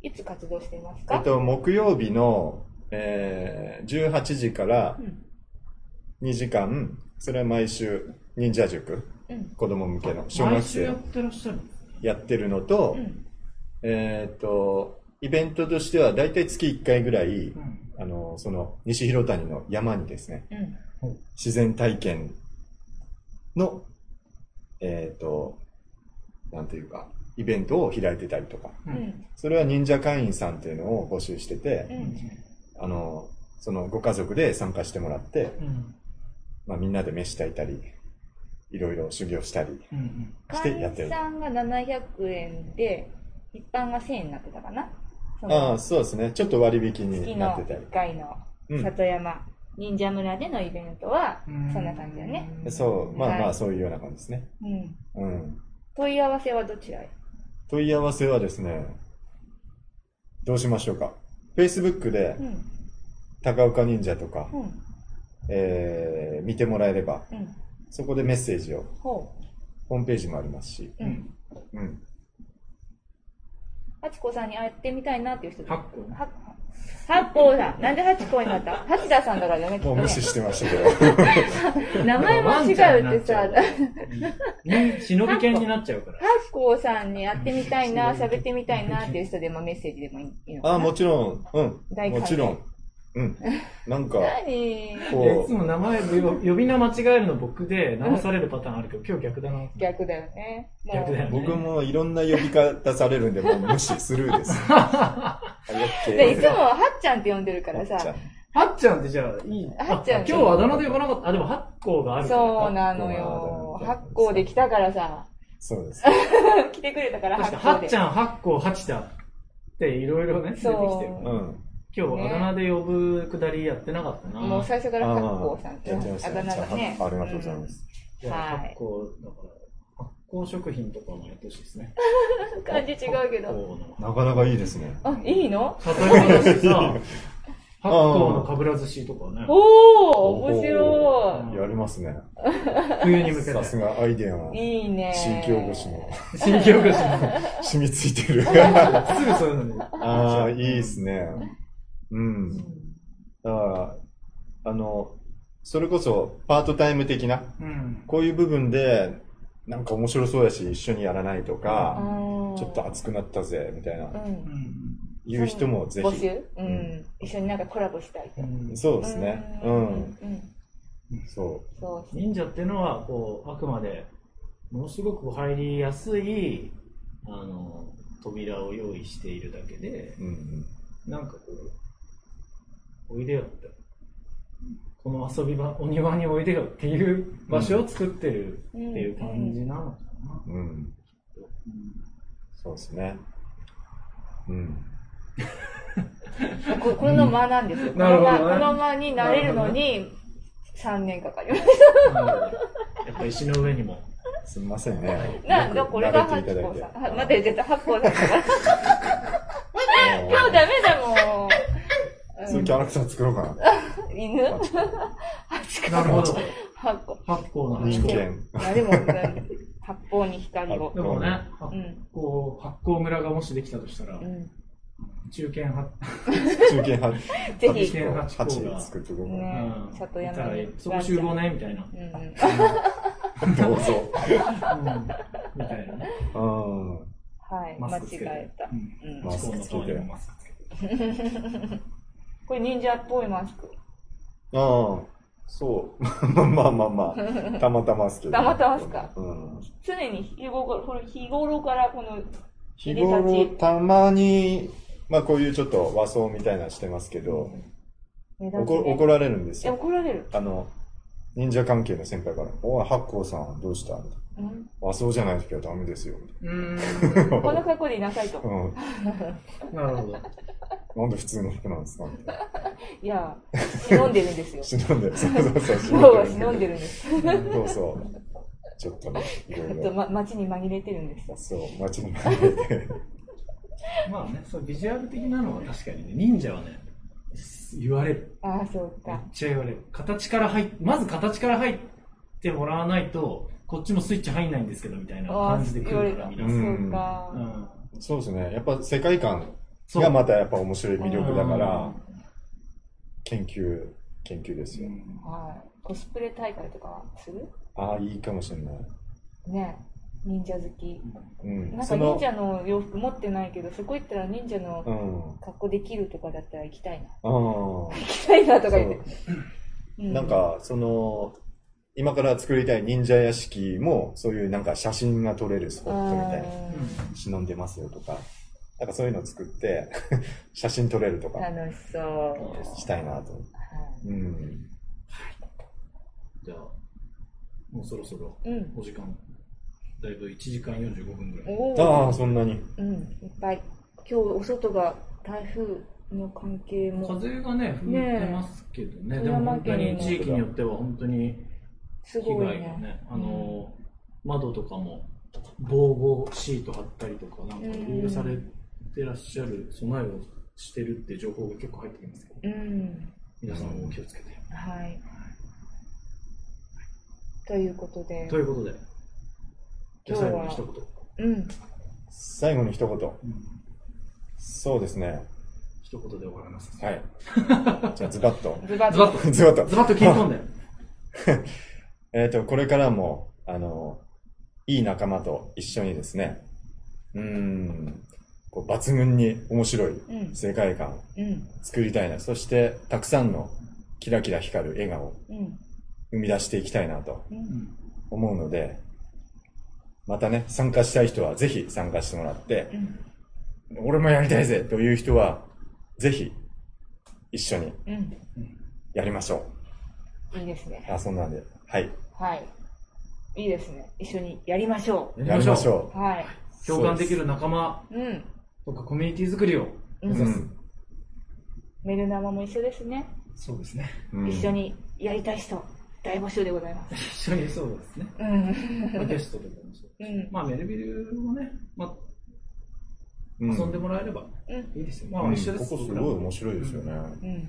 いつ活動しています
え
か
っと、木曜日の、えー、18時から
うん。
2時間、それは毎週忍者塾、
うん。
子供向けの小学生
毎週やってらっしゃる
やってるのと、
うん。
えーっと、イベントとしてはだいたい月1回ぐらい、
うん
あの、その西広谷の山にですね、
うん。
自然体験の、えーっと、なんていうか、イベントを開いてたりとか、
う
うんん。
それは忍者会員さんっていうのを募集してて、
うん。
あの、そのご家族で参加してもらって、
うん
まあみんなで飯炊いたり、いろいろ修行したりしてやってる。
会員さんが700円で、一般が1000円になってたかな？そ
ああ、
の
そうですね。ちょっと割引
月
にな
の
ってたり
1。回の
うん
里山、忍者村でのイベントは、
うん
そんな感じだね。
そう、まあま
はい
あそういうような感じですね。
うん。
うん。
問い合わせはどちらへ？
問い合わせはですね、どうしましょうか。Facebook で
うん。
高岡忍者とか、
うん。
えー、見てもらえれば、
うん。
そこでメッセージを、
ほ
ホームページもありますし、
う。うん。
うん。
ハチコさんに会ってみたいなっていう人
ハッコ
はハッコさん。なんでハチコになった？橋田さんだからね
もう無。視してましたけど。
名前も違うってさ、ハ
に忍び犬になっちゃうから。
ッコさんに会ってみたいな、喋ってみたいなっていう人でもメッセージでもいいのかな？
あ、もちろん、うん。
大
もちろん。うん。なんか、
何？
いやい
こ
つも名前呼呼び名間違えるの僕で直されるパターンあるけど、今日逆だな。
逆だよね。
逆だよ
う、僕もいろんな呼び方されるんで、もう無視、スルーです。
でいつもはっちゃんって呼んでるからさ
はっちゃんってじゃあいい。
はっちゃん
あ今日あだ名で呼ばなかった。あ、でもはっこうがあるから。
そうなのよ。発行で来たからさ、
そうです。
来てくれたから
確か
発行で。
はっちゃん、はっこう、はちだっていろいろね、出てきてる
そう
ん。
今日あだ名で呼ぶくだりやってなかったな。
もう最初から発行さんってあだ名がね。
ありがとうございます。
はい
だから、発酵食品とかもやってほしいですね。
感じ違うけど。
なかなかいいですね。
あ、いいの？
例えばだしさ、発酵のかぶら寿司とかね、
おー、面白
うん
やりますね。
冬に向けて。
さすがアイデアが
い。いいね。
地域おこしの
新規おこしの
染みついてる。
すぐそういうのに。
ああ、いいですね。うん。だから、あの、それこそパートタイム的な、
うん。
こういう部分で、なんか面白そうやし、一緒にやらないとか、ち
ち
ょっと熱くなったぜ、みたいな。いう人もぜひ。
募集？うん。一緒になんかコラボしたいと。
うん
そうですね。う。
うんん。
そ
そう。
忍者っていうのは、こう、あくまで、ものすごく入りやすい、あの、扉を用意しているだけで
う。う、ん
なんかこう、おいでよって。この遊び場、お庭においでよっていう場所を作ってるっていう感じなのかな。
うん。うん。そうですね。うん。
ここの間なんですよ。こ
なるほどね
この間になれるのに3年かかりまし
なるほどやっぱ石の上にも。
すみませんね。
た。な、
よく
これが八甲さん。あ待って、絶対八甲さんだ 今日ダメだもん。
そういうキャラクター作ろうかな。
犬？
なるほど。
八甲。
発酵の
人。間。
あでも、うん八方に光を
で。もね、発
うん。
酵、発酵村がもしできたとしたら
う、ん。
中堅発
中堅派、
ぜひ。
中堅八
8
甲が、
作っておこうか
ね
うん
里山
いたら
に
そこ集合ね、みたいな。
どうぞ。
うんみたいなね。
うん。
はい。間違
マスクつけて
えた。
マスクつけて
これ忍者っぽいマスク。
ああ、そう。まあまあまあ、たまたまっすけど。
たまたまっすか
うん。
常に日頃日頃からこの
日頃
ち、
たまに、まあこういうちょっと和装みたいなのしてますけど、
目立つね
怒怒られるんです
え、
よ。
怒られる。
あの、忍者関係の先輩から、おい、八甲さん、どうした？みたいな
うん
和装じゃないときはダメですよ。みたいう
ーん。
この格好でいなさいと。
なうん。
なるほど。
なんで普通の服なんですか？みたい
いや、忍んでるんですよ。
な。忍んで、そうそうそう、
今日は忍んでるんです。
そうそう。ちょっとね、いろいろ。
ちょっとま、街に紛れてるんですよ。
そう、街に紛れて。
まあね、そう、ビジュアル的なのは確かにね、忍者はね、言われる。
ああ、そう
めっ
か。
ちゃ言われる。形から入っ、まず形から入ってもらわないと、こっちもスイッチ入んないんですけど、みたいな
ああ、
感じで来
言われた。
るから、皆
そ
さん。
うか。
うん。
そうですね。やっぱ世界観
そう
がまたやっぱ面白い魅力だか
う
ら、研究、研究ですよ。
はい。コスプレ大会とかする？
ああ、いいかもしれない。
ね忍者好き。
うん。
なんか忍者の洋服持ってないけど、そこ行ったら忍者の
うん。
格好できるとかだったら行きたいな。
あ
行きたいなとか言って。
なん、か、その、今から作りたい忍者屋敷も、そういうなんか写真が撮れるスポットみたいな、忍んでますよとか、なんかそういうのを作って、写真撮れるとか
楽しそう。
したいなと。
はい
うん。
じゃあ、もうそろそろ
うん。
お時間、だいぶ1時間45分ぐらい。
お
ああ、
お。
そんなに。
うん。いっぱい。今日お外が台風の関係も
風がね、吹いてますけどね、
ねえ
でも本当に地域によっては本当に
す
被
ごいね。
害がね、あの、窓とかも防護シート貼ったりとか、なんかいろいろされてらっしゃる、備えをしてるって情報が結構入ってきますけど、
うん。
皆さんもお気をつけて。
はい。ということで
と、いうことで、じゃあ最後に一言。
うん。
最後に一言。
うん
そうですね。
一言で終わらます。
はい。じゃあズバッと。
ズバッ
ズバッと、
ズバッと。
ズバッと切り込んで。
えっと、これからも、あの、いい仲間と一緒にですね、うーん、こう抜群に面白い
うん。
世界観
うん。
作りたいな。そして、たくさんのキラキラ光る笑顔を
うん。
生み出していきたいなと
うん。
思うので、またね、参加したい人はぜひ参加してもらって、
うん。
俺もやりたいぜという人は、ぜひ一緒に
うん。
やりましょ
いいですね
う。。あ、そんなんで。はい。
はい。いいですね。一緒にやりましょ
やりましょ
う。はい。
共感できる仲間
うん。
とかコミュニティ作りを
う。
う。
目指す。
ん。
メルナマも一緒ですね。
そうですね。
うん
一緒にやりたい人、大募集でございます。
一緒にそうですね。
うん。
まあゲストとかもそう。
うん。
まあ、メルビルもね、まあ、
うん
遊んでもらえれば
うん。
いいですよ。まあ、
うん
一緒です。
ここすごい面白いですよね。
うん。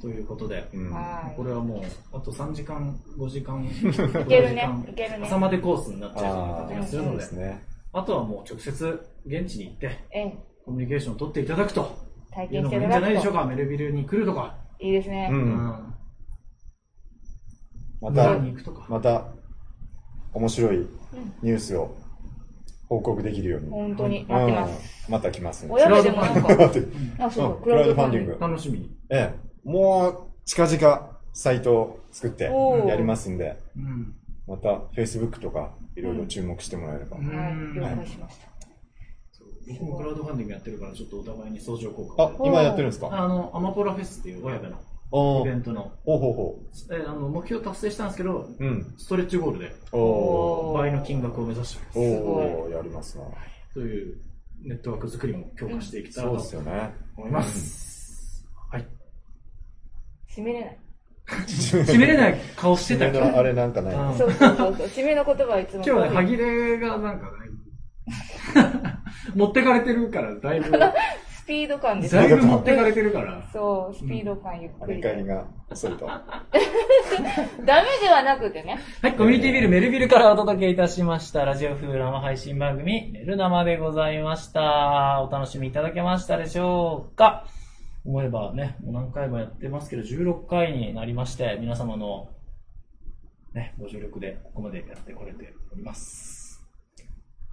ということで、
うん。
はい。
これはもう、あと3時間、5時間、い
いけるね。いけるね
朝。までコースになっちゃうような感じがするので
そうで、すね。
あとはもう直接現地に行って、
ええ。
コミュニケーションを取っていただくと
体
いうのもいいん
験していただくと。
じゃないでしょうか。メルビルに来るとか、
いいですね。
う。
うんん、
ま
村
た。また、面白い
うん
ニュースを報告できるように。
本当に待ってます。
うんまた来ますね。
親でもなんか、
待って
あ、そう
うん
か、
クラウドファンディング。
楽しみに。
ええ。もう、近々、サイトを作ってやりますんで、
うん。
また、Facebook とか、いろいろ注目してもらえれば。
うん
はい、了解しました。
僕もクラウドファンディングやってるから、ちょっとお互いに相乗効果
あ
を。、
今やってるんですか？
あの、アマポラフェスっていう親部のイベントの、
ほうほうほ
えあの目標達成したんですけど、
う。うん。
ストレッチゴールで
おー。
倍の金額を目指しております。
おー、やりますな。
というネットワーク作りも強化していきたい
そう
と
ですよね。
思います。はい。
締めれない。
締めれない顔してたけど、
締めのあれなんかない。
うん
そうそうそうそう。締めの言葉はいつも。
今日はね、歯切れがなんかね、持ってかれてるから、だいぶ、だ
スピード感です
いぶ持ってかれてるから。
そう、スピード感ゆっくりで。
展開が遅いと。
ダメではなくてね。
はい、コミュニティビルメルビルからお届けいたしました、ラジオ風生配信番組、メル生でございました。お楽しみいただけましたでしょうか？思えばね、もう何回もやってますけど、16回になりまして、皆様の、ね、ご助力でここまでやってこれております。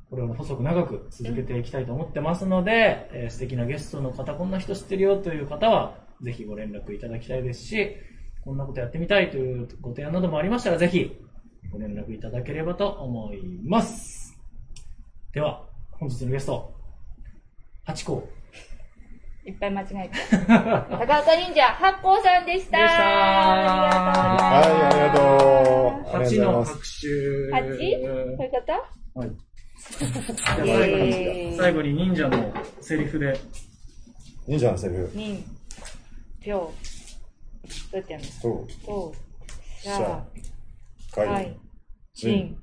これを細く長く続けていきたいと思ってますので、えー素敵なゲストの方、こんな人知ってるよという方は、ぜひご連絡いただきたいですし、こんなことやってみたいというご提案などもありましたら、ぜひご連絡いただければと思います。では、本日のゲスト、ハチ公
いっぱい間違えた。高岡忍者、八方さんでした。
でした
ありがとうございます。
はい、ありがとう。
八？の。拍手。
八そういう方
はい。最後に、
えー
最後に忍者のセリフで、
忍者のセリフ。
忍、ぴょう。どうやってやるの
そう。
と、し
しゃ
ゃ、
か
はいん、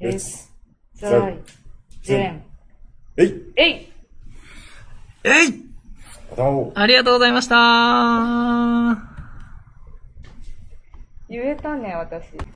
れつ、ざい、ぜん。
えい
えい
えい
また会おう。
ありがとうございました
言えたね、私。